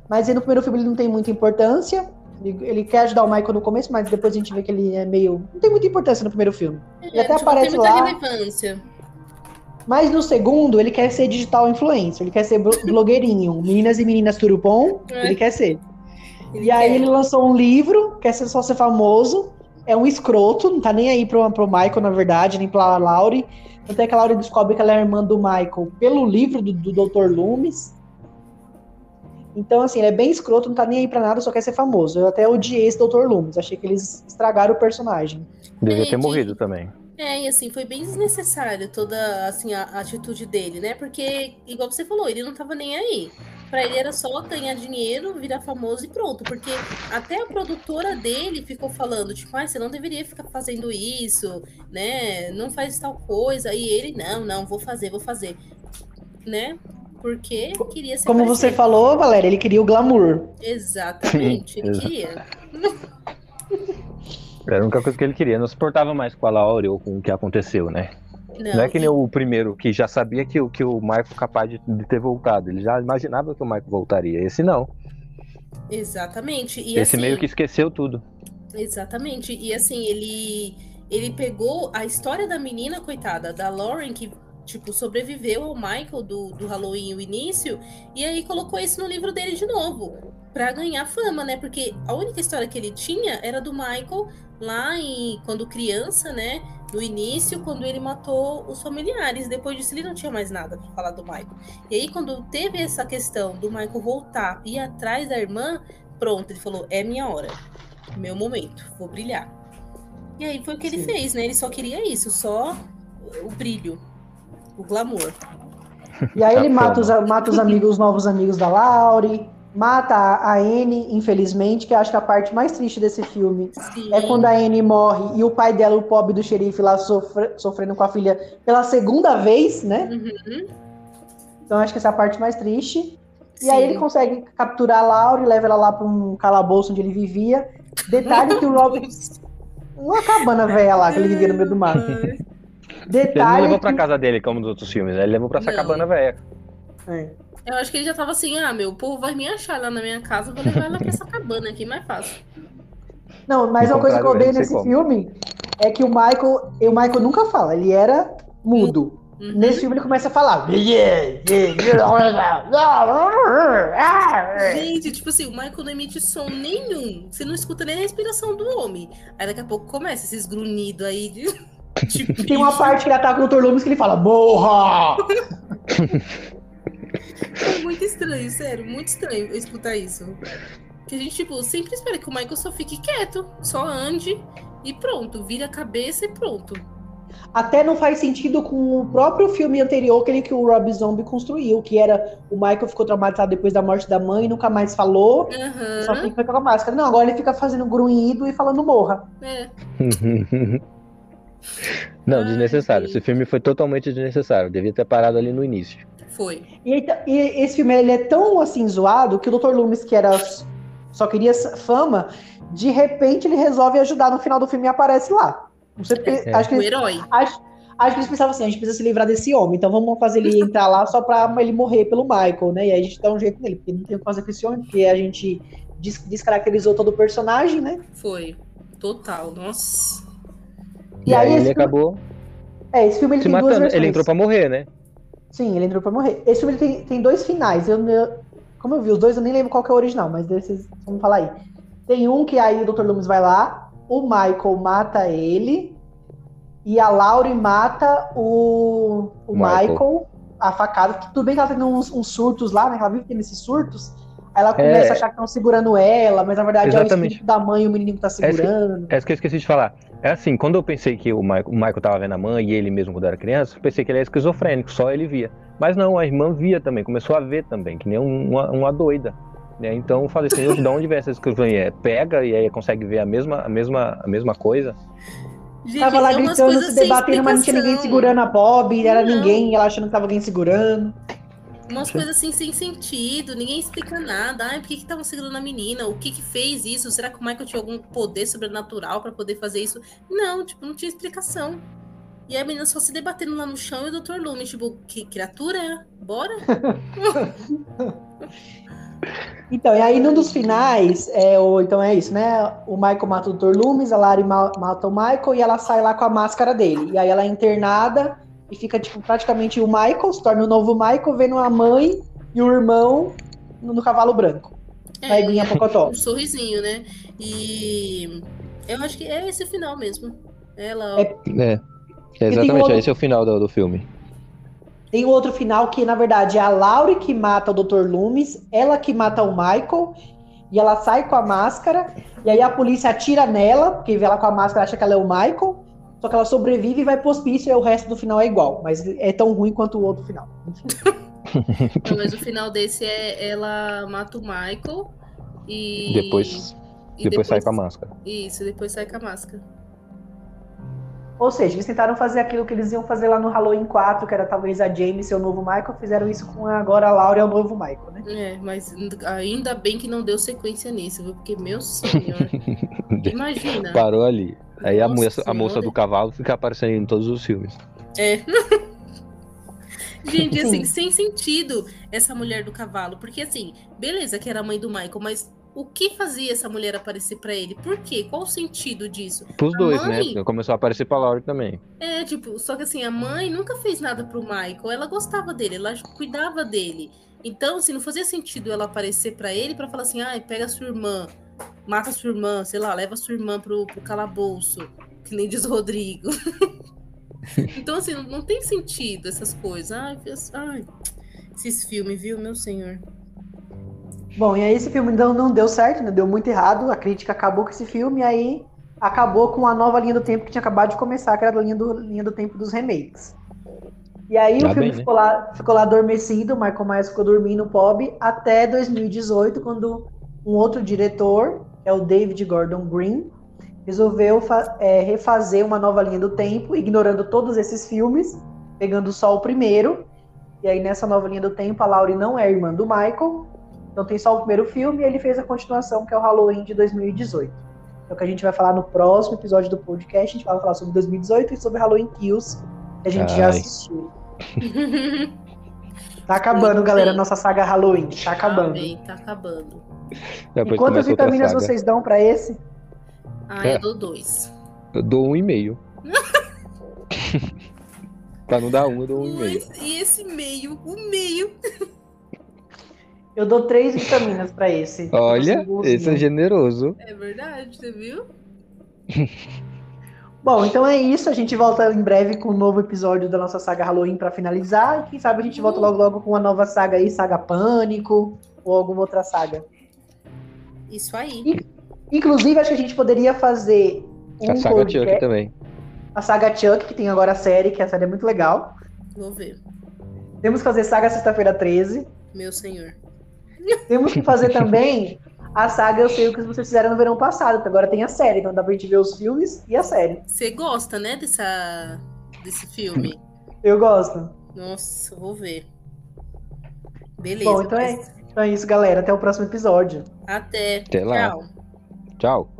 mas no primeiro filme ele não tem muita importância. Ele, ele, quer ajudar o Michael no começo, mas depois a gente vê que ele é meio. Não tem muita importância no primeiro filme. Ele é, até aparece tem muita lá. Relevância. Mas no segundo, ele quer ser digital influencer, ele quer ser blogueirinho. Meninas e meninas Turupom, é. ele quer ser. Ele e aí ele lançou um livro, quer ser só ser famoso, é um escroto, não tá nem aí pro, pro Michael, na verdade, nem pra Laurie. Até que a Laurie descobre que ela é irmã do Michael pelo livro do, do Dr. Loomis. Então, assim, ele é bem escroto, não tá nem aí pra nada, só quer ser famoso. Eu até odiei esse Dr. Loomis, achei que eles estragaram o personagem. Devia ter morrido também. É, e assim, foi bem desnecessário toda assim, a, a atitude dele, né? Porque, igual você falou, ele não tava nem aí. Pra ele era só ganhar dinheiro, virar famoso e pronto. Porque até a produtora dele ficou falando, tipo, ah, você não deveria ficar fazendo isso, né? Não faz tal coisa. E ele, não, não, vou fazer, vou fazer. Né? Porque queria ser. Como você falou, Valéria, ele queria o glamour. Exatamente, ele queria. Era a única coisa que ele queria. Não se portava mais com a Laura ou com o que aconteceu, né? Não, não é que nem o primeiro, que já sabia que, que o Michael capaz de, de, ter voltado. Ele já imaginava que o Michael voltaria. Esse não. Exatamente. E Esse assim, meio que esqueceu tudo. Exatamente. E assim, ele, ele pegou a história da menina, coitada, da Lauren, que tipo, sobreviveu ao Michael do, do Halloween o início, e aí colocou isso no livro dele de novo, para ganhar fama, né? Porque a única história que ele tinha era do Michael lá em quando criança, né? No início, quando ele matou os familiares. Depois disso, ele não tinha mais nada para falar do Michael. E aí, quando teve essa questão do Michael voltar e ir atrás da irmã, pronto, ele falou: é minha hora, meu momento, vou brilhar. E aí foi o que Sim. ele fez, né? Ele só queria isso, só o brilho, o glamour. E aí ele mata os, mata os amigos, os novos amigos da Laurie, mata a Anne, infelizmente, que eu acho que a parte mais triste desse filme Sim. é quando a Anne morre e o pai dela, o pobre do xerife, lá sofre, sofrendo com a filha pela segunda vez, né? Uhum. Então acho que essa é a parte mais triste. Sim. E aí ele consegue capturar a Laura e leva ela lá para um calabouço onde ele vivia. Detalhe que o Robin. Uma cabana velha lá que ele vivia no meio do mar. Detalhe. Ele não levou que... pra casa dele, como nos outros filmes, né? ele levou pra essa não. cabana velha. É. Eu acho que ele já tava assim, ah, meu, o povo vai me achar lá na minha casa, vou levar ela pra essa cabana aqui, mais fácil. Não, mas uma coisa que eu odeio nesse como. filme é que o Michael, o Michael nunca fala, ele era mudo. Uhum. Nesse filme ele começa a falar. Gente, tipo assim, o Michael não emite som nenhum. Você não escuta nem a respiração do homem. Aí daqui a pouco começa esses grunhidos aí de. De Tem uma parte que ele ataca o Dr. Loomis que ele fala: Morra! É muito estranho, sério, muito estranho escutar isso. Que a gente, tipo, sempre espera que o Michael só fique quieto, só ande e pronto, vira a cabeça e pronto. Até não faz sentido com o próprio filme anterior, aquele que o Rob Zombie construiu, que era o Michael ficou traumatizado depois da morte da mãe, nunca mais falou, uhum. só fica com a máscara. Não, agora ele fica fazendo grunhido e falando morra. É. não, desnecessário. Esse filme foi totalmente desnecessário. Devia ter parado ali no início. Foi. E, e, esse filme ele é tão assim zoado que o Dr. Loomis, que era só queria fama, de repente ele resolve ajudar no final do filme e aparece lá. Você, é, acho que o herói. Acho, acho que eles pensavam assim, a gente precisa se livrar desse homem, então vamos fazer ele entrar lá só pra ele morrer pelo Michael, né? E aí a gente dá um jeito nele, porque não tem o que fazer com esse homem, porque a gente des descaracterizou todo o personagem, né? Foi. Total, nossa. E, e aí, aí ele acabou. É, esse filme ele se matando. Ele entrou pra morrer, né? Sim, ele entrou pra morrer. Esse filme tem, tem dois finais. Eu, eu, como eu vi os dois, eu nem lembro qual que é o original, mas desses, vamos falar aí. Tem um que aí o Dr. Loomis vai lá, o Michael mata ele, e a Laurie mata o, o Michael. Michael, a facada. Tudo bem que ela tem uns, uns surtos lá, né? Ela vive tendo esses surtos. Ela começa é... a achar que estão segurando ela, mas na verdade Exatamente. é o espírito da mãe e o menino que tá segurando. É isso que eu esqueci de falar. É assim, quando eu pensei que o Michael, o Michael tava vendo a mãe e ele mesmo quando era criança, eu pensei que ele era esquizofrênico, só ele via. Mas não, a irmã via também, começou a ver também, que nem uma, uma doida. Né? Então eu falei assim, de onde vem essa esquizofrenia? Pega e aí consegue ver a mesma, a mesma, a mesma coisa. Gente, tava lá gritando, se debatendo, mas não tinha ninguém segurando a Bob, era não. ninguém, ela achando que tava alguém segurando. Umas coisas assim sem sentido, ninguém explica nada. Ai, por que estavam segurando a menina? O que que fez isso? Será que o Michael tinha algum poder sobrenatural para poder fazer isso? Não, tipo, não tinha explicação. E a menina só se debatendo lá no chão e o Dr. Loomis, tipo, que criatura? Bora? então, e aí num dos finais, é, o, então é isso, né? O Michael mata o Dr. Loomis, a Lari mata o Michael e ela sai lá com a máscara dele. E aí ela é internada e fica, tipo, praticamente o Michael, se torna o novo Michael, vendo a mãe e o irmão no, no cavalo branco. É, na Iguinha Pocotó. Um sorrisinho, né? E eu acho que é esse o final mesmo. Ela. É, é, é exatamente, outro... esse é o final do, do filme. Tem outro final que, na verdade, é a Laurie que mata o Dr. Loomis, ela que mata o Michael, e ela sai com a máscara, e aí a polícia atira nela, porque vê ela com a máscara acha que ela é o Michael, só que ela sobrevive e vai pro hospício e o resto do final é igual, mas é tão ruim quanto o outro final. Não, mas o final desse é ela mata o Michael e. Depois, e depois, sai com a máscara. Isso, depois sai com a máscara. Ou seja, eles tentaram fazer aquilo que eles iam fazer lá no Halloween 4, que era talvez a Jamie ser o novo Michael, fizeram isso com agora a Laura é o novo Michael, né? É, mas ainda bem que não deu sequência nisso, viu? Porque, meu senhor, imagina. Parou ali. Aí a moça, a moça do cavalo fica aparecendo em todos os filmes. É. Gente, assim, Sim. sem sentido essa mulher do cavalo. Porque, assim, beleza que era a mãe do Michael, mas o que fazia essa mulher aparecer pra ele? Por quê? Qual o sentido disso? Pros A dois, mãe- né? Começou a aparecer pra Laura também. É, tipo, só que assim, a mãe nunca fez nada pro Michael. Ela gostava dele, ela cuidava dele. Então, assim, não fazia sentido ela aparecer pra ele pra falar assim, ai, pega a sua irmã, mata sua irmã, sei lá, leva a sua irmã pro, pro calabouço, que nem diz o Rodrigo. então, assim, não, não tem sentido essas coisas. Ai, ai, esses filmes, viu, meu senhor? Bom, e aí esse filme não, não deu certo, né? Deu muito errado, a crítica acabou com esse filme, e aí acabou com a nova linha do tempo que tinha acabado de começar, que era a linha do, linha do tempo dos remakes. E aí Tá o filme bem, né? ficou, lá, ficou lá adormecido, o Michael Myers ficou dormindo no POB, até 2018, quando um outro diretor, é o David Gordon Green, resolveu é, refazer uma nova linha do tempo, ignorando todos esses filmes, pegando só o primeiro. E aí nessa nova linha do tempo, a Laurie não é irmã do Michael, então tem só o primeiro filme e ele fez a continuação, que é o Halloween de 2018. É o que a gente vai falar no próximo episódio do podcast. A gente vai falar sobre 2018 e sobre Halloween Kills, que a gente já Ai. assistiu. Tá acabando, galera, nossa saga Halloween. Tá acabando. Amém, tá acabando. Depois E quantas vitaminas vocês dão pra esse? Ah, É. eu dou dois. Eu dou um e meio. pra não dar um, eu dou um e meio. E esse meio, o meio. Eu dou três vitaminas pra esse. Olha, esse é generoso. É verdade, você viu? Bom, então é isso. A gente volta em breve com um novo episódio da nossa saga Halloween pra finalizar. E quem sabe a gente volta logo logo com uma nova saga aí, saga Pânico ou alguma outra saga. Isso aí. Inclusive, acho que a gente poderia fazer um a saga podcast- Chuck também. a saga Chuck, que tem agora a série, que a série é muito legal. Vou ver. Temos que fazer saga Sexta-feira 13. Meu senhor. Temos que fazer também a saga Eu Sei O Que Vocês Fizeram no Verão Passado, porque agora tem a série, então dá pra gente ver os filmes e a série. Você gosta, né, dessa, desse filme? Eu gosto. Nossa, vou ver. Beleza. Bom, então é- mas Então é isso, galera. Até o próximo episódio. Até. Até lá. Tchau. Tchau.